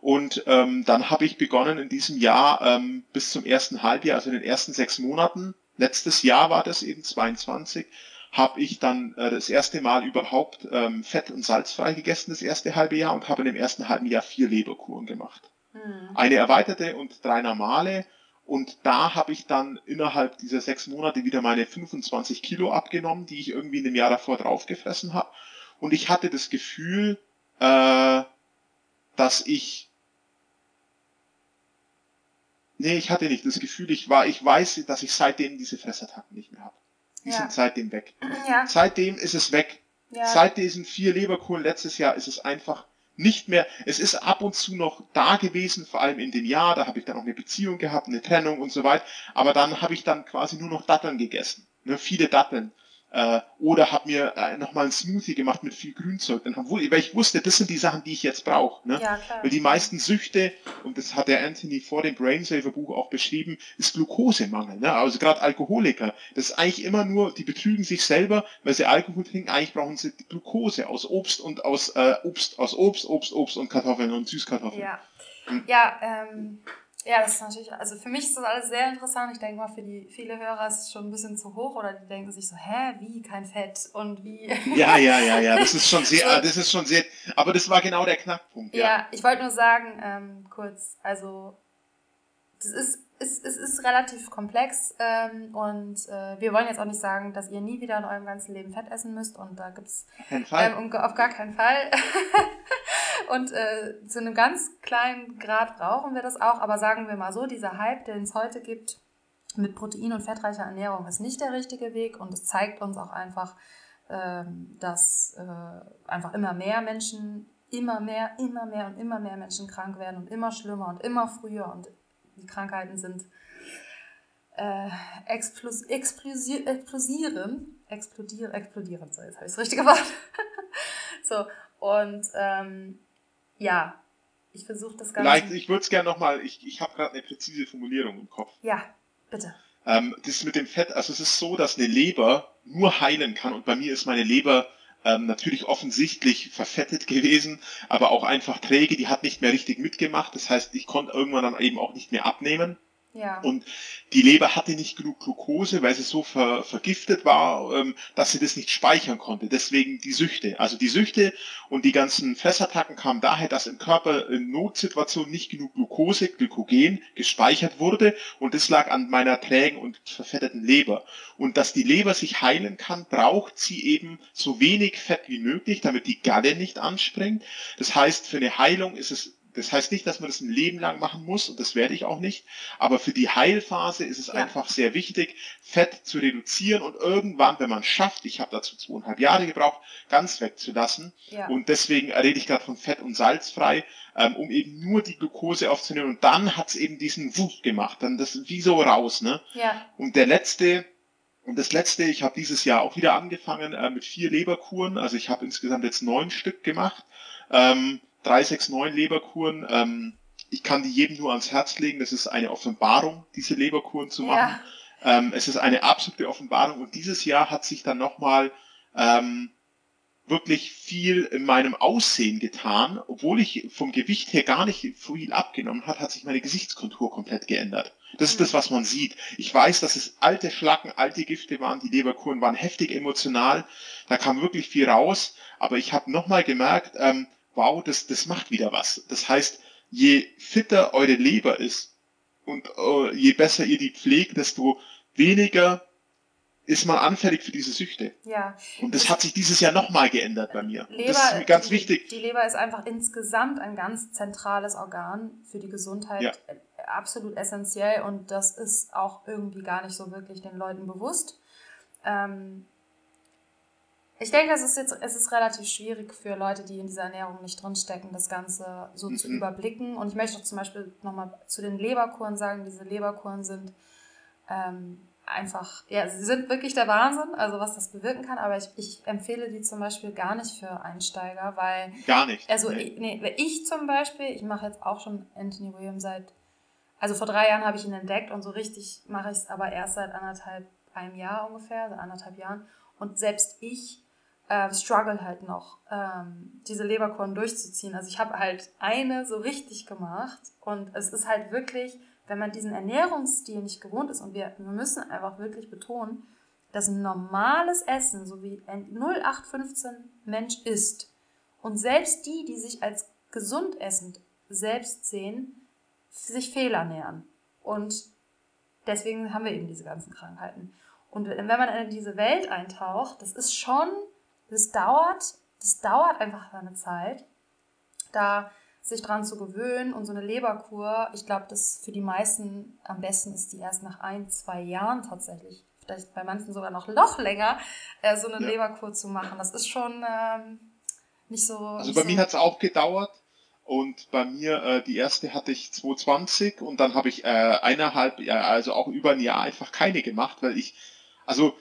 Und ähm, dann habe ich begonnen in diesem Jahr ähm, bis zum ersten Halbjahr, also in den ersten sechs Monaten, letztes Jahr war das eben 22, habe ich dann äh, das erste Mal überhaupt ähm, fett- und salzfrei gegessen, das erste halbe Jahr, und habe in dem ersten halben Jahr vier Leberkuren gemacht. Mhm. Eine erweiterte und drei normale. Und da habe ich dann innerhalb dieser sechs Monate wieder meine 25 Kilo abgenommen, die ich irgendwie in dem Jahr davor draufgefressen habe. Und ich hatte das Gefühl, äh, dass ich Nee, ich hatte nicht das Gefühl, ich war, ich weiß, dass ich seitdem diese Fressattacken nicht mehr habe. Die ja. sind seitdem weg. Ja. Seitdem ist es weg. Ja. Seit diesen vier Leberkuren letztes Jahr ist es einfach nicht mehr. Es ist ab und zu noch da gewesen, vor allem in dem Jahr. Da habe ich dann noch eine Beziehung gehabt, eine Trennung und so weiter. Aber dann habe ich dann quasi nur noch Datteln gegessen. Ne, viele Datteln. Äh, oder habe mir äh, nochmal ein Smoothie gemacht mit viel Grünzeug. Dann, weil ich wusste, das sind die Sachen, die ich jetzt brauche. Ne? Ja, klar. Weil die meisten Süchte, und das hat der Anthony vor dem Brainsaver Buch auch beschrieben, ist Glukosemangel. Ne? Also gerade Alkoholiker. Das ist eigentlich immer nur, die betrügen sich selber, weil sie Alkohol trinken. Eigentlich brauchen sie Glukose aus Obst und aus äh, Obst, aus Obst, Obst, Obst und Kartoffeln und Süßkartoffeln. Ja, hm. ja ähm, ja, das ist natürlich, also für mich ist das alles sehr interessant. Ich denke mal, für die viele Hörer ist es schon ein bisschen zu hoch oder die denken sich so, hä, wie, kein Fett und wie. Ja, ja, ja, ja, das ist schon sehr, das ist schon sehr, aber das war genau der Knackpunkt. Ja, ja ich wollte nur sagen, ähm, kurz, also, das ist, ist, es ist relativ komplex ähm, und äh, wir wollen jetzt auch nicht sagen, dass ihr nie wieder in eurem ganzen Leben Fett essen müsst und da gibt's ähm, auf gar keinen Fall. Und äh, zu einem ganz kleinen Grad brauchen wir das auch. Aber sagen wir mal so, dieser Hype, den es heute gibt mit protein- und fettreicher Ernährung, ist nicht der richtige Weg. Und es zeigt uns auch einfach, ähm, dass äh, einfach immer mehr Menschen, immer mehr, immer mehr und immer mehr Menschen krank werden und immer schlimmer und immer früher. Und die Krankheiten sind äh, explos explosieren, explodieren, explodieren, so jetzt habe ich das richtige Wort. so, und ähm, ja, ich versuche das Ganze. Vielleicht, ich würde es gerne nochmal, ich, ich habe gerade eine präzise Formulierung im Kopf. Ja, bitte. Ähm, das mit dem Fett, also es ist so, dass eine Leber nur heilen kann und bei mir ist meine Leber ähm, natürlich offensichtlich verfettet gewesen, aber auch einfach träge, die hat nicht mehr richtig mitgemacht. Das heißt, ich konnte irgendwann dann eben auch nicht mehr abnehmen. Ja. Und die Leber hatte nicht genug Glucose, weil sie so ver, vergiftet war, ähm, dass sie das nicht speichern konnte. Deswegen die Süchte. Also die Süchte und die ganzen Fressattacken kamen daher, dass im Körper in Notsituationen nicht genug Glucose, Glykogen gespeichert wurde. Und das lag an meiner trägen und verfetteten Leber. Und dass die Leber sich heilen kann, braucht sie eben so wenig Fett wie möglich, damit die Galle nicht anspringt. Das heißt, für eine Heilung ist es das heißt nicht, dass man das ein Leben lang machen muss und das werde ich auch nicht. Aber für die Heilphase ist es ja. einfach sehr wichtig, Fett zu reduzieren und irgendwann, wenn man es schafft, ich habe dazu zweieinhalb Jahre gebraucht, ganz wegzulassen. Ja. Und deswegen rede ich gerade von Fett und Salzfrei, ähm, um eben nur die Glucose aufzunehmen. Und dann hat es eben diesen Wuff gemacht, dann das wie so raus. Ne? Ja. Und der letzte, und das letzte, ich habe dieses Jahr auch wieder angefangen äh, mit vier Leberkuren. Also ich habe insgesamt jetzt neun Stück gemacht. Ähm, 369 Leberkuren. Ähm, ich kann die jedem nur ans Herz legen. Das ist eine Offenbarung, diese Leberkuren zu machen. Ja. Ähm, es ist eine absolute Offenbarung. Und dieses Jahr hat sich dann nochmal ähm, wirklich viel in meinem Aussehen getan. Obwohl ich vom Gewicht her gar nicht viel abgenommen hat, hat sich meine Gesichtskontur komplett geändert. Das ist das, was man sieht. Ich weiß, dass es alte Schlacken, alte Gifte waren. Die Leberkuren waren heftig emotional. Da kam wirklich viel raus. Aber ich habe nochmal gemerkt, ähm, wow, das, das macht wieder was. Das heißt, je fitter eure Leber ist und äh, je besser ihr die pflegt, desto weniger ist man anfällig für diese Süchte. Ja. Und das hat sich dieses Jahr nochmal geändert bei mir. Leber, das ist ganz die, wichtig. Die Leber ist einfach insgesamt ein ganz zentrales Organ für die Gesundheit. Ja. Absolut essentiell und das ist auch irgendwie gar nicht so wirklich den Leuten bewusst. Ähm, ich denke, es ist jetzt es ist relativ schwierig für Leute, die in dieser Ernährung nicht drinstecken, das Ganze so Mhm. zu überblicken. Und ich möchte auch zum Beispiel nochmal zu den Leberkuren sagen, diese Leberkuren sind ähm, einfach, ja, sie sind wirklich der Wahnsinn, also was das bewirken kann, aber ich, ich empfehle die zum Beispiel gar nicht für Einsteiger, weil, Gar nicht. also Nee. ich, nee, ich zum Beispiel, ich mache jetzt auch schon Anthony William seit, also vor drei Jahren habe ich ihn entdeckt und so richtig mache ich es aber erst seit anderthalb, einem Jahr ungefähr, seit anderthalb Jahren und selbst ich äh, struggle halt noch, ähm, diese Leberkuren durchzuziehen. Also ich habe halt eine so richtig gemacht und es ist halt wirklich, wenn man diesen Ernährungsstil nicht gewohnt ist und wir, wir müssen einfach wirklich betonen, dass ein normales Essen, so wie ein 0815 Mensch isst und selbst die, die sich als gesund essend selbst sehen, sich fehlernähren. Und deswegen haben wir eben diese ganzen Krankheiten. Und wenn man in diese Welt eintaucht, das ist schon, das dauert, das dauert einfach eine Zeit, da sich dran zu gewöhnen und so eine Leberkur, ich glaube, dass für die meisten am besten ist die erst nach ein, zwei Jahren tatsächlich, vielleicht bei manchen sogar noch noch länger, äh, so eine Ja. Leberkur zu machen. Das ist schon ähm, nicht so. Also bei so, mir hat es auch gedauert und bei mir äh, die erste hatte ich 2020 und dann habe ich äh, eineinhalb, also auch über ein Jahr einfach keine gemacht, weil ich, also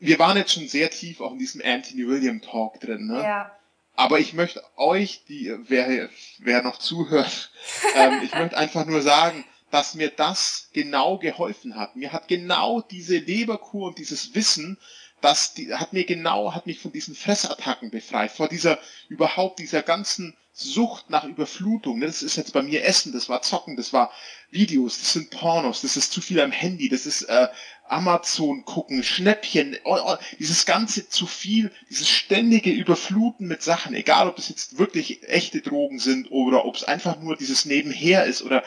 wir waren jetzt schon sehr tief auch in diesem Anthony William Talk drin, ne? Ja, Aber ich möchte euch, die, wer, wer noch zuhört, ähm, ich möchte einfach nur sagen, dass mir das genau geholfen hat. Mir hat genau diese Leberkur und dieses Wissen, das die, hat mir genau, hat mich von diesen Fressattacken befreit, vor dieser, überhaupt dieser ganzen Sucht nach Überflutung. ne? Das ist jetzt bei mir Essen, das war Zocken, das war Videos, das sind Pornos, das ist zu viel am Handy, das ist äh, Amazon gucken, Schnäppchen, oh, oh, dieses ganze zu viel, dieses ständige Überfluten mit Sachen, egal ob es jetzt wirklich echte Drogen sind oder ob es einfach nur dieses Nebenher ist oder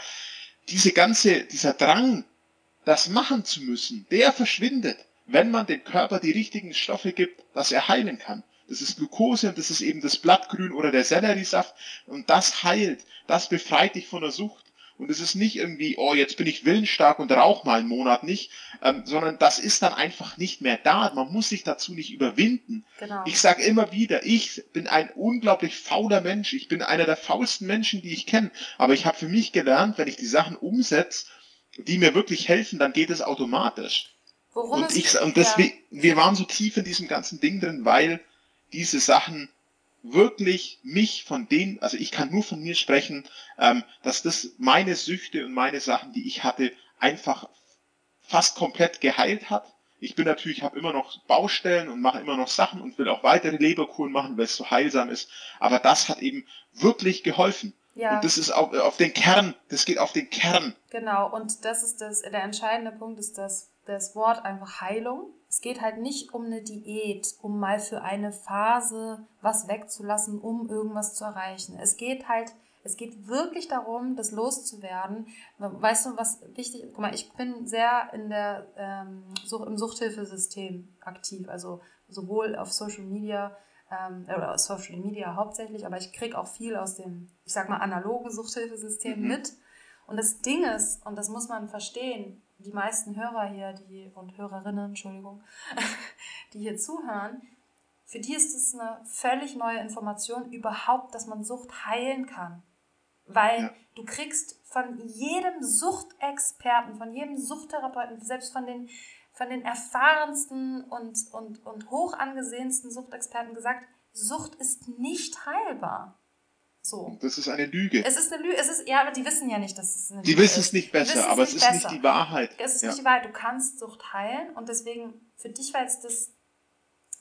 diese ganze, dieser Drang, das machen zu müssen, der verschwindet, wenn man dem Körper die richtigen Stoffe gibt, dass er heilen kann. Das ist Glucose und das ist eben das Blattgrün oder der Selleriesaft und das heilt, das befreit dich von der Sucht. Und es ist nicht irgendwie, oh, jetzt bin ich willensstark und rauch mal einen Monat nicht, ähm, sondern das ist dann einfach nicht mehr da. Man muss sich dazu nicht überwinden. genau. Ich sage immer wieder, ich bin ein unglaublich fauler Mensch. Ich bin einer der faulsten Menschen, die ich kenne. Aber ich habe für mich gelernt, wenn ich die Sachen umsetze, die mir wirklich helfen, dann geht es automatisch. Worum Und ich und ja. deswegen, wir waren so tief in diesem ganzen Ding drin, weil diese Sachen wirklich mich von denen, also ich kann nur von mir sprechen, ähm, dass das meine Süchte und meine Sachen, die ich hatte, einfach fast komplett geheilt hat. Ich bin natürlich, habe immer noch Baustellen und mache immer noch Sachen und will auch weitere Leberkuren machen, weil es so heilsam ist. Aber das hat eben wirklich geholfen. Ja. Und das ist auf, auf den Kern, das geht auf den Kern. Genau, und das ist das, der entscheidende Punkt ist das, das Wort einfach Heilung. Es geht halt nicht um eine Diät, um mal für eine Phase was wegzulassen, um irgendwas zu erreichen. Es geht halt, es geht wirklich darum, das loszuwerden. Weißt du, was wichtig ist? Guck mal, ich bin sehr in der, ähm, Such, im Suchthilfesystem aktiv, also sowohl auf Social Media, ähm, oder Social Media hauptsächlich, aber ich kriege auch viel aus dem, ich sag mal, analogen Suchthilfesystem Mhm. mit. Und das Ding ist, und das muss man verstehen, die meisten Hörer hier, die und Hörerinnen, Entschuldigung, die hier zuhören, für die ist es eine völlig neue Information überhaupt, dass man Sucht heilen kann. Weil Ja. du kriegst von jedem Suchtexperten, von jedem Suchttherapeuten, selbst von den, von den erfahrensten und, und, und hoch angesehensten Suchtexperten gesagt, Sucht ist nicht heilbar. So. Das ist eine Lüge. Es ist eine Lüge, es ist, ja, aber die wissen ja nicht, dass es eine Die Lüge wissen ist. es nicht Die besser, wissen aber es ist besser. nicht die Wahrheit. Es ist Ja. nicht die Wahrheit, du kannst Sucht heilen und deswegen, für dich war jetzt das,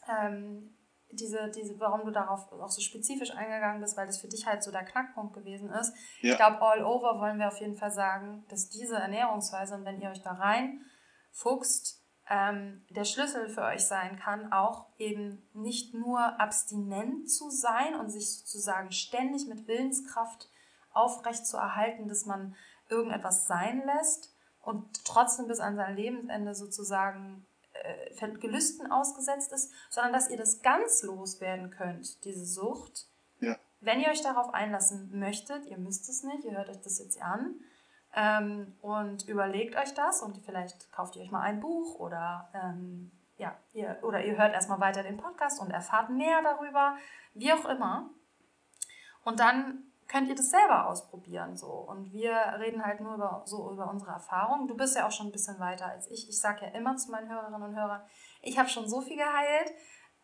ähm, diese, diese, warum du darauf auch so spezifisch eingegangen bist, weil das für dich halt so der Knackpunkt gewesen ist. Ja. Ich glaube, all over wollen wir auf jeden Fall sagen, dass diese Ernährungsweise, und wenn ihr euch da rein fuchst, ähm, der Schlüssel für euch sein kann, auch eben nicht nur abstinent zu sein und sich sozusagen ständig mit Willenskraft aufrecht zu erhalten, dass man irgendetwas sein lässt und trotzdem bis an sein Lebensende sozusagen äh, Gelüsten ausgesetzt ist, sondern dass ihr das ganz loswerden könnt, diese Sucht. Ja. Wenn ihr euch darauf einlassen möchtet, ihr müsst es nicht, ihr hört euch das jetzt an ähm, und überlegt euch das und vielleicht kauft ihr euch mal ein Buch oder, ähm, ja, ihr, oder ihr hört erstmal weiter den Podcast und erfahrt mehr darüber, wie auch immer. Und dann könnt ihr das selber ausprobieren so und wir reden halt nur über so über unsere Erfahrungen. Du bist ja auch schon ein bisschen weiter als ich. Ich sage ja immer zu meinen Hörerinnen und Hörern, ich habe schon so viel geheilt.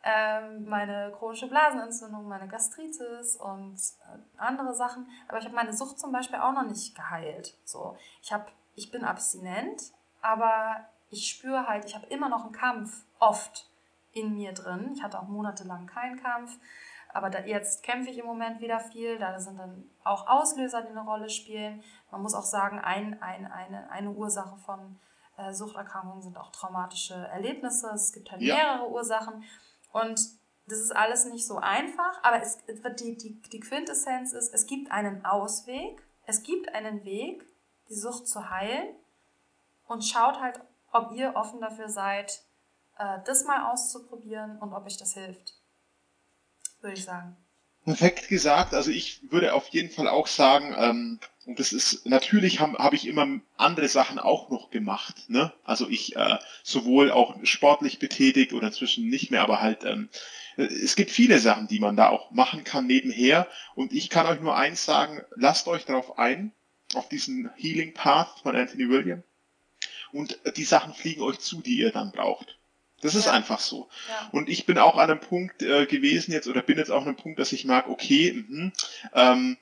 Ähm, meine chronische Blasenentzündung, meine Gastritis und äh, andere Sachen. Aber ich habe meine Sucht zum Beispiel auch noch nicht geheilt. So, ich habe, ich bin abstinent, aber ich spüre halt, ich habe immer noch einen Kampf oft in mir drin. Ich hatte auch monatelang keinen Kampf. Aber da, jetzt kämpfe ich im Moment wieder viel. Da sind dann auch Auslöser, die eine Rolle spielen. Man muss auch sagen, ein, ein, eine, eine Ursache von äh, Suchterkrankungen sind auch traumatische Erlebnisse. Es gibt halt Ja. mehrere Ursachen. Und das ist alles nicht so einfach. Aber es, die, die, die Quintessenz ist, es gibt einen Ausweg. Es gibt einen Weg, die Sucht zu heilen. Und schaut halt, ob ihr offen dafür seid, äh, das mal auszuprobieren und ob euch das hilft würde ich sagen. Perfekt gesagt. Also ich würde auf jeden Fall auch sagen, ähm, und das ist natürlich habe hab ich immer andere Sachen auch noch gemacht. Ne? Also ich äh, sowohl auch sportlich betätigt oder inzwischen nicht mehr, aber halt ähm, es gibt viele Sachen, die man da auch machen kann nebenher. Und ich kann euch nur eins sagen: Lasst euch darauf ein, auf diesen Healing Path von Anthony William. Und die Sachen fliegen euch zu, die ihr dann braucht. Das ist Ja. einfach so. Ja. Und ich bin auch an einem Punkt äh, gewesen jetzt oder bin jetzt auch an einem Punkt, dass ich merke, okay, mhm, ähm,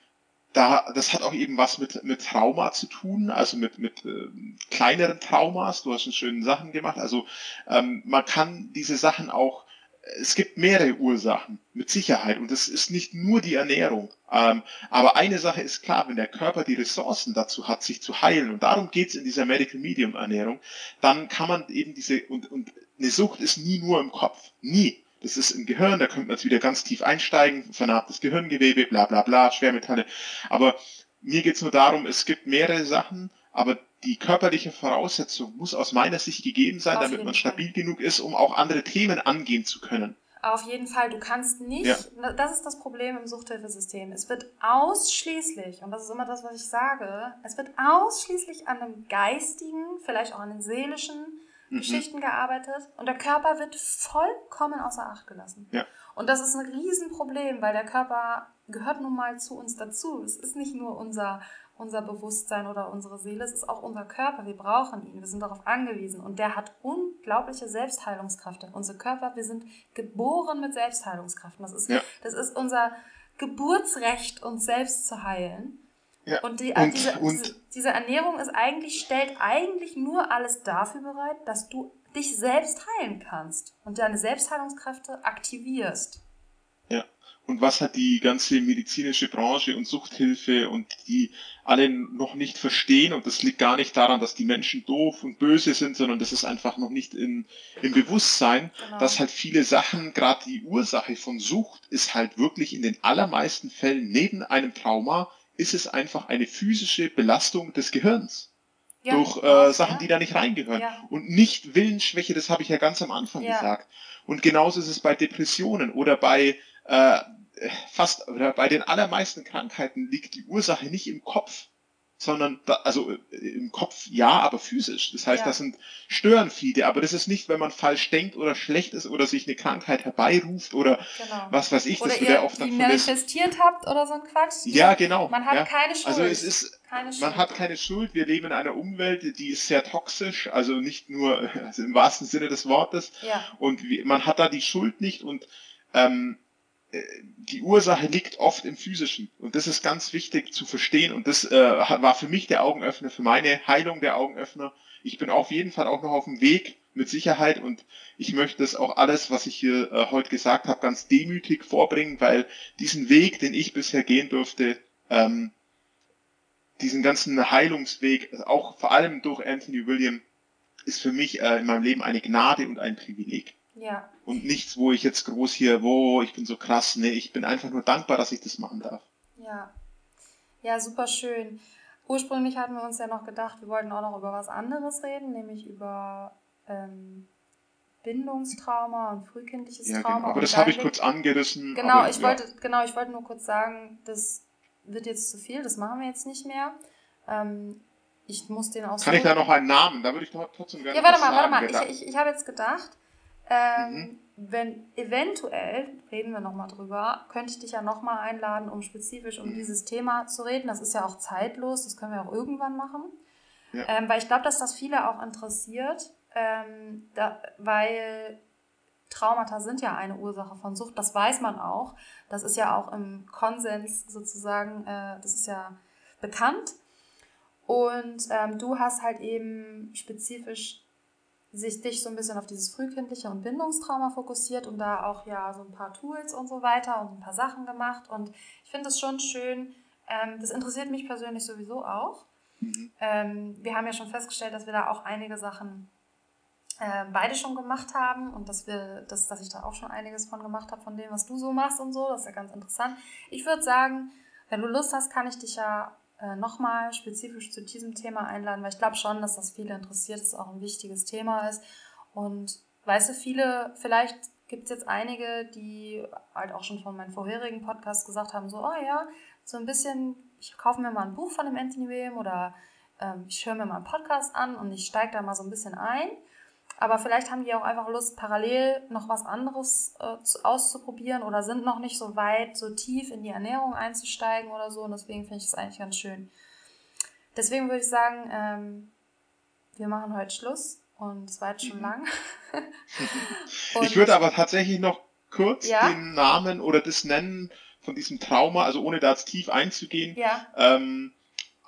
da, das hat auch eben was mit, mit Trauma zu tun, also mit, mit ähm, kleineren Traumas. Du hast schon schöne Sachen gemacht. Also ähm, man kann diese Sachen auch, es gibt mehrere Ursachen, mit Sicherheit. Und es ist nicht nur die Ernährung. Ähm, aber eine Sache ist klar, wenn der Körper die Ressourcen dazu hat, sich zu heilen, und darum geht's in dieser Medical Medium Ernährung, dann kann man eben diese, und, und eine Sucht ist nie nur im Kopf. Nie. Das ist im Gehirn, da könnte man jetzt wieder ganz tief einsteigen, vernarbtes Gehirngewebe, bla bla bla, Schwermetalle. Aber mir geht's nur darum, es gibt mehrere Sachen, aber die körperliche Voraussetzung muss aus meiner Sicht gegeben sein, Auf damit man Fall. stabil genug ist, um auch andere Themen angehen zu können. Auf jeden Fall, du kannst nicht, Ja. das ist das Problem im Suchthilfesystem. Es wird ausschließlich, und das ist immer das, was ich sage, es wird ausschließlich an dem geistigen, vielleicht auch an den seelischen Mhm. Geschichten gearbeitet und der Körper wird vollkommen außer Acht gelassen. Ja. Und das ist ein Riesenproblem, weil der Körper gehört nun mal zu uns dazu. Es ist nicht nur unser, unser Bewusstsein oder unsere Seele, es ist auch unser Körper. Wir brauchen ihn, wir sind darauf angewiesen und der hat unglaubliche Selbstheilungskräfte. Unser Körper, wir sind geboren mit Selbstheilungskräften. Das ist, Ja. das ist unser Geburtsrecht, uns selbst zu heilen. Ja. Und, die, Und- diese, und- diese, diese Ernährung ist eigentlich, stellt eigentlich nur alles dafür bereit, dass du dich selbst heilen kannst und deine Selbstheilungskräfte aktivierst. Und was hat die ganze medizinische Branche und Suchthilfe und die alle noch nicht verstehen und das liegt gar nicht daran, dass die Menschen doof und böse sind, sondern das ist einfach noch nicht in, im Bewusstsein, Genau. dass halt viele Sachen, gerade die Ursache von Sucht ist halt wirklich in den allermeisten Fällen neben einem Trauma ist es einfach eine physische Belastung des Gehirns Ja, durch äh, auch, Sachen, ja. die da nicht reingehören. Ja. Und nicht Willensschwäche, das habe ich ja ganz am Anfang gesagt. Und genauso ist es bei Depressionen oder bei äh, fast oder bei den allermeisten Krankheiten liegt die Ursache nicht im Kopf, sondern da, also äh, im Kopf ja, aber physisch. Das heißt, Ja. das sind Störenfriede, aber das ist nicht, wenn man falsch denkt oder schlecht ist oder sich eine Krankheit herbeiruft oder Genau. was weiß ich, oder das wird ja oft dann manifestiert habt oder so ein Quatsch. Ja, genau. Man hat ja. keine Schuld. Also es ist man hat keine Schuld. Wir leben in einer Umwelt, die ist sehr toxisch, also nicht nur also im wahrsten Sinne des Wortes. ja. Und man hat da die Schuld nicht und ähm, äh, die Ursache liegt oft im Physischen. Und das ist ganz wichtig zu verstehen. Und das äh, war für mich der Augenöffner, für meine Heilung der Augenöffner. Ich bin auf jeden Fall auch noch auf dem Weg, mit Sicherheit. Und ich möchte das auch alles, was ich hier äh, heute gesagt habe, ganz demütig vorbringen, weil diesen Weg, den ich bisher gehen durfte, ähm, diesen ganzen Heilungsweg, auch vor allem durch Anthony William, ist für mich äh, in meinem Leben eine Gnade und ein Privileg. Ja. Und nichts, wo ich jetzt groß hier, wo ich bin so krass. Nee, ich bin einfach nur dankbar, dass ich das machen darf. Ja. Ja, super schön. Ursprünglich hatten wir uns ja noch gedacht, wir wollten auch noch über was anderes reden, nämlich über ähm, Bindungstrauma und frühkindliches ja, Trauma. Genau. Aber das habe ich kurz angerissen. Genau, aber, ich ja. wollte, genau, ich wollte nur kurz sagen, das wird jetzt zu viel, das machen wir jetzt nicht mehr. Ähm, ich muss den auch Kann so- ich da noch einen Namen? Da würde ich doch trotzdem gerne Ja, warte mal, warte mal. Ich, ich, ich habe jetzt gedacht, ähm, Mhm. wenn eventuell, reden wir nochmal drüber, könnte ich dich ja nochmal einladen, um spezifisch um Mhm. dieses Thema zu reden. Das ist ja auch zeitlos, das können wir auch irgendwann machen. Ja. Ähm, weil ich glaube, dass das viele auch interessiert, ähm, da, weil Traumata sind ja eine Ursache von Sucht, das weiß man auch. Das ist ja auch im Konsens sozusagen, äh, das ist ja bekannt. Und ähm, du hast halt eben spezifisch sich dich so ein bisschen auf dieses frühkindliche und Bindungstrauma fokussiert und da auch ja so ein paar Tools und so weiter und ein paar Sachen gemacht. Und ich finde es schon schön, ähm, das interessiert mich persönlich sowieso auch. Mhm. Ähm, wir haben ja schon festgestellt, dass wir da auch einige Sachen äh, beide schon gemacht haben und dass wir, dass, dass ich da auch schon einiges von gemacht habe, von dem, was du so machst und so. Das ist ja ganz interessant. Ich würde sagen, wenn du Lust hast, kann ich dich ja äh, nochmal spezifisch zu diesem Thema einladen, weil ich glaube schon, dass das viele interessiert, dass es auch ein wichtiges Thema ist. Und weißt du, viele, vielleicht gibt es jetzt einige, die halt auch schon von meinen vorherigen Podcasts gesagt haben, so, oh ja, so ein bisschen, ich kaufe mir mal ein Buch von dem Anthony William oder ähm, ich höre mir mal einen Podcast an und ich steige da mal so ein bisschen ein. Aber vielleicht haben die auch einfach Lust, parallel noch was anderes äh, zu, auszuprobieren oder sind noch nicht so weit, so tief in die Ernährung einzusteigen oder so. Und deswegen finde ich das eigentlich ganz schön. Deswegen würde ich sagen, ähm, wir machen heute Schluss. Und es war jetzt schon Mhm. lang. Ich würde aber tatsächlich noch kurz Ja? den Namen oder das nennen von diesem Trauma, also ohne da jetzt tief einzugehen. Ja, Ähm,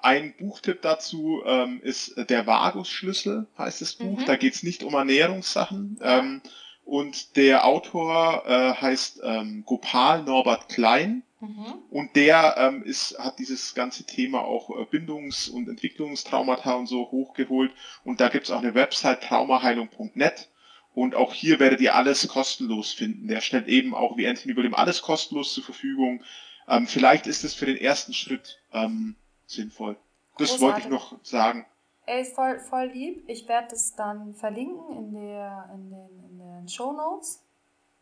ein Buchtipp dazu ähm, ist der Vagus-Schlüssel, heißt das Buch. Mhm. Da geht es nicht um Ernährungssachen. Ähm, und der Autor äh, heißt ähm, Gopal Norbert Klein. mhm. Und der ähm, ist, hat dieses ganze Thema auch äh, Bindungs- und Entwicklungstraumata und so hochgeholt. Und da gibt's auch eine Website traumaheilung.net. Und auch hier werdet ihr alles kostenlos finden. Der stellt eben auch wie Anthony William alles kostenlos zur Verfügung. Ähm, vielleicht ist es für den ersten Schritt ähm, sinnvoll. Das Großartig. wollte ich noch sagen. Ey, voll, voll lieb. Ich werde das dann verlinken in, der, in den, in den Show Notes.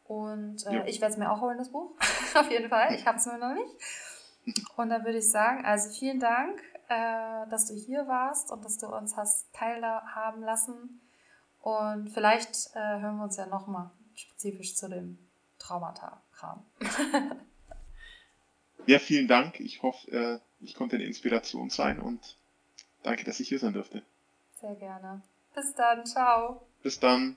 Und äh, Ja. ich werde es mir auch holen, das Buch. Auf jeden Fall. Ich habe es nur noch nicht. Und dann würde ich sagen, also vielen Dank, äh, dass du hier warst und dass du uns hast teilhaben lassen. Und vielleicht äh, hören wir uns ja nochmal spezifisch zu dem Traumata-Kram. Ja, vielen Dank. Ich hoffe, äh, ich konnte eine Inspiration sein und danke, dass ich hier sein durfte. Sehr gerne. Bis dann. Ciao. Bis dann.